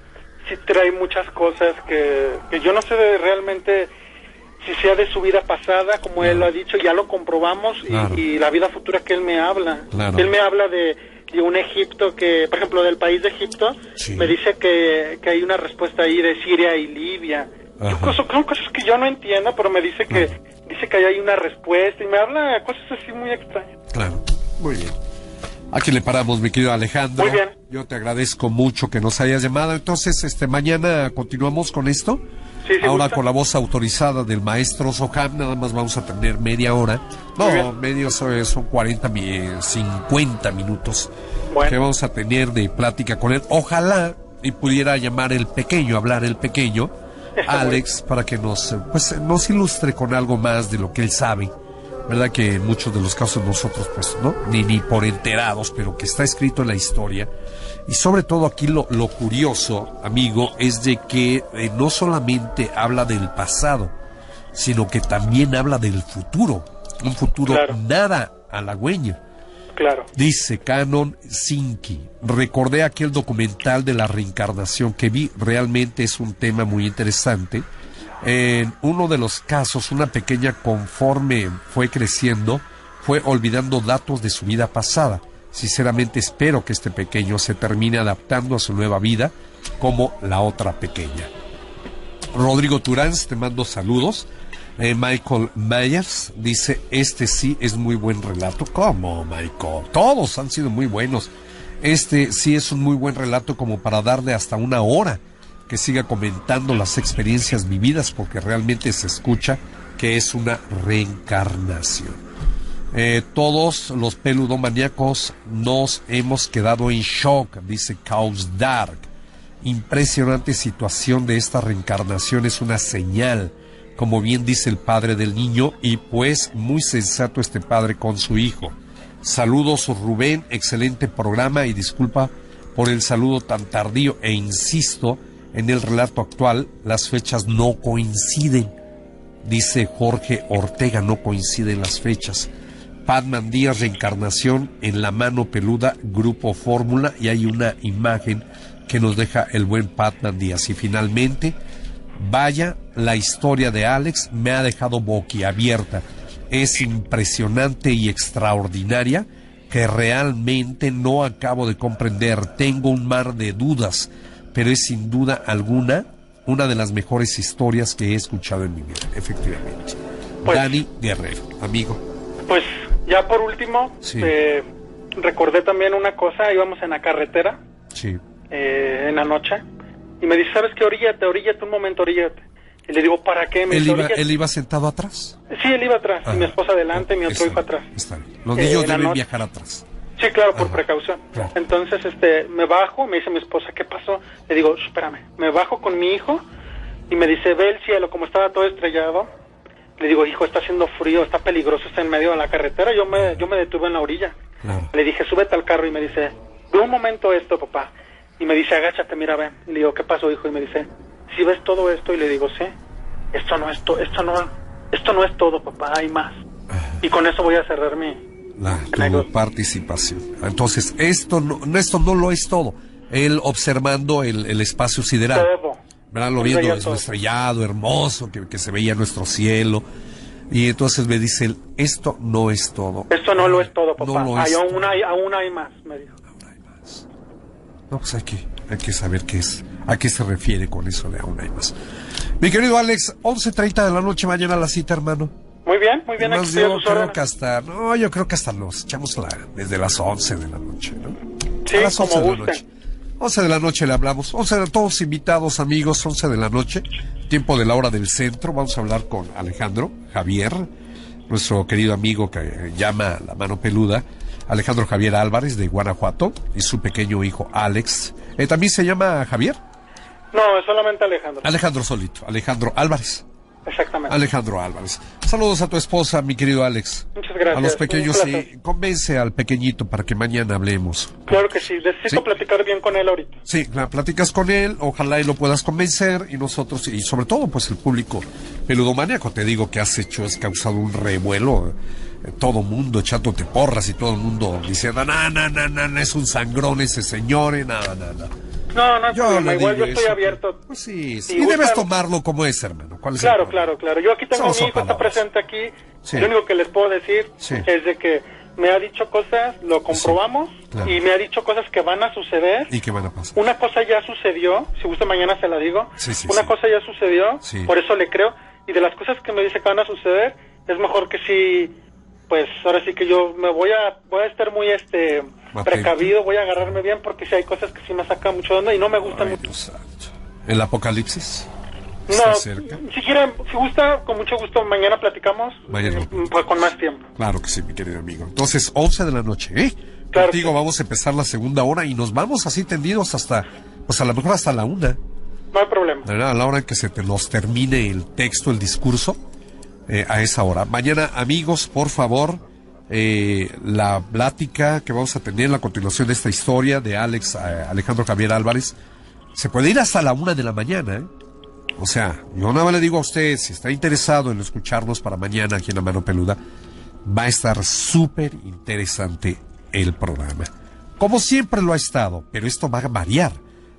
sí trae muchas cosas que, que yo no sé realmente si sea de su vida pasada, como él lo ha dicho, ya lo comprobamos, y, la vida futura que él me habla. Él me habla de, un Egipto que, por ejemplo, del país de Egipto, me dice que, que, hay una respuesta ahí de Siria y Libia. Son cosas que yo no entiendo, pero me dice que dice que hay una respuesta y me habla cosas así muy extrañas. Claro, muy bien. Aquí le paramos, mi querido Alejandro. Muy bien. Yo te agradezco mucho que nos hayas llamado. Entonces, este mañana continuamos con esto. Ahora con la voz autorizada del maestro Soham, nada más vamos a tener media hora. No, medio son 40, 50 minutos que vamos a tener de plática con él. Ojalá y pudiera llamar el pequeño, hablar el pequeño, Alex, para que nos, pues, nos ilustre con algo más de lo que él sabe. ¿Verdad que en muchos de los casos nosotros, pues, ¿no? Ni, ni por enterados, pero que está escrito en la historia y sobre todo aquí lo, curioso, amigo, es de que eh, no solamente habla del pasado, sino que también habla del futuro, un futuro nada halagüeño. Claro. Dice Canon Sinki, recordé aquel documental de la reencarnación que vi, realmente es un tema muy interesante. En uno de los casos, una pequeña conforme fue creciendo, fue olvidando datos de su vida pasada Sinceramente espero que este pequeño se termine adaptando a su nueva vida como la otra pequeña. Rodrigo Turán, te mando saludos. Eh, Michael Myers dice, este sí es muy buen relato. ¿Cómo, Michael? Todos han sido muy buenos. Este sí es un muy buen relato como para darle hasta una hora que siga comentando las experiencias vividas porque realmente se escucha que es una reencarnación. Eh, todos los peludomaníacos nos hemos quedado en shock, dice Chaos Dark. Impresionante situación de esta reencarnación es una señal, como bien dice el padre del niño, y pues muy sensato este padre con su hijo. Saludos Rubén, excelente programa y disculpa por el saludo tan tardío e insisto, en el relato actual las fechas no coinciden. Dice Jorge Ortega, no coinciden las fechas. Padman Díaz Reencarnación en la mano peluda, Grupo Fórmula, y hay una imagen que nos deja el buen Padman Díaz. Y finalmente, vaya, la historia de Alex me ha dejado boquiabierta. Es impresionante y extraordinaria que realmente no acabo de comprender. Tengo un mar de dudas, pero es sin duda alguna una de las mejores historias que he escuchado en mi vida, efectivamente. Pues Dani Guerrero, amigo. Pues ya por último, eh, recordé también una cosa, íbamos en la carretera, sí. eh, en la noche, y me dice, ¿sabes qué? Oríllate, oríllate un momento, oríllate. Y le digo, ¿para qué? Me ¿Él, iba, ¿Él iba sentado atrás? Sí, él iba atrás, y mi esposa adelante, y mi otro hijo atrás. Está Los niños eh, deben viajar atrás. Sí, claro, por precaución. Entonces, este, me bajo, me dice mi esposa, ¿qué pasó? Le digo, espérame, me bajo con mi hijo, y me dice, ve el cielo, como estaba todo estrellado, le digo, hijo, está haciendo frío, está peligroso, está en medio de la carretera. Yo me, yo me detuve en la orilla. Le dije, súbete al carro y me dice, ve un momento esto, papá. Y me dice, agáchate, mira, ve. Y le digo, ¿qué pasó, hijo? Y me dice, si ves todo esto? Y le digo, sí. Esto no es, esto no, esto no es todo, papá, hay más. Y con eso voy a cerrar mi, La, tu participación. Entonces, esto no, esto no lo es todo. Él observando el, el espacio sideral. Todo. ¿verdad? Lo viendo estrellado, hermoso, que, que, se veía nuestro cielo. Y entonces me dice él, esto no es todo. Esto no lo es todo, papá. No hay, aún, hay, aún hay más, me dijo. Aún hay más. No, pues hay que, hay que saber qué es, a qué se refiere con eso de aún hay más. Mi querido Alex, 11.30 de la noche mañana la cita, hermano. Muy bien, muy bien. Aquí yo creo que hasta, no, yo creo que hasta nos echamos la, desde las 11 de la noche, ¿no? Sí, a las 11 de la noche. 11 de la noche le hablamos. 11 de todos invitados, amigos, 11 de la noche. Tiempo de la hora del centro. Vamos a hablar con Alejandro Javier, nuestro querido amigo que llama la mano peluda. Alejandro Javier Álvarez de Guanajuato y su pequeño hijo Alex. Eh, ¿También se llama Javier? No, es solamente Alejandro. Alejandro solito, Alejandro Álvarez. Exactamente. Alejandro Álvarez. Saludos a tu esposa, mi querido Alex. Muchas gracias. A los pequeños y convence al pequeño para que mañana hablemos. Claro que sí, necesito platicar bien con él ahorita. Sí, platicas con él, ojalá y lo puedas convencer y nosotros, y sobre todo pues el público peludomaníaco, te digo que has hecho, has causado un revuelo, eh, todo mundo echándote porras y todo el mundo diciendo, no, no, no, no, es un sangrón ese señor, y nada, nada. No, no, yo igual yo estoy abierto. Pues sí, sí. Y debes tomarlo como es, hermano. ¿Cuál es claro, claro, claro. Yo aquí tengo a mi hijo, está presente aquí. Lo único que les puedo decir es de que me ha dicho cosas, lo comprobamos, y me ha dicho cosas que van a suceder. ¿Y que van a pasar? Una cosa ya sucedió, si gusta mañana se la digo. Una cosa ya sucedió, por eso le creo. Y de las cosas que me dice que van a suceder, es mejor que si, pues ahora sí que yo me voy a, voy a estar muy, este precavido, voy a agarrarme bien porque si hay cosas que sí me sacan mucho de onda y no me gustan mucho. ¿El apocalipsis? No, si quieren, si gusta, con mucho gusto, mañana platicamos. Mañana. Mm, pues, con más tiempo. Claro que sí, mi querido amigo. Entonces, 11 de la noche, ¿eh? Contigo vamos a empezar la segunda hora y nos vamos así tendidos hasta, pues a lo mejor hasta la una. No hay problema. A la hora en que se te nos termine el texto, el discurso, eh, a esa hora. Mañana, amigos, por favor, eh, la plática que vamos a tener en la continuación de esta historia de Alex eh, Alejandro Javier Álvarez se puede ir hasta la una de la mañana. ¿eh? O sea, yo nada más le digo a usted, si está interesado en escucharnos para mañana aquí en La Mano Peluda, va a estar súper interesante el programa. Como siempre lo ha estado, pero esto va a variar.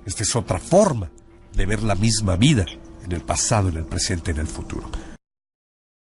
Esta es otra forma de ver la misma vida en el pasado, en el presente, en el futuro.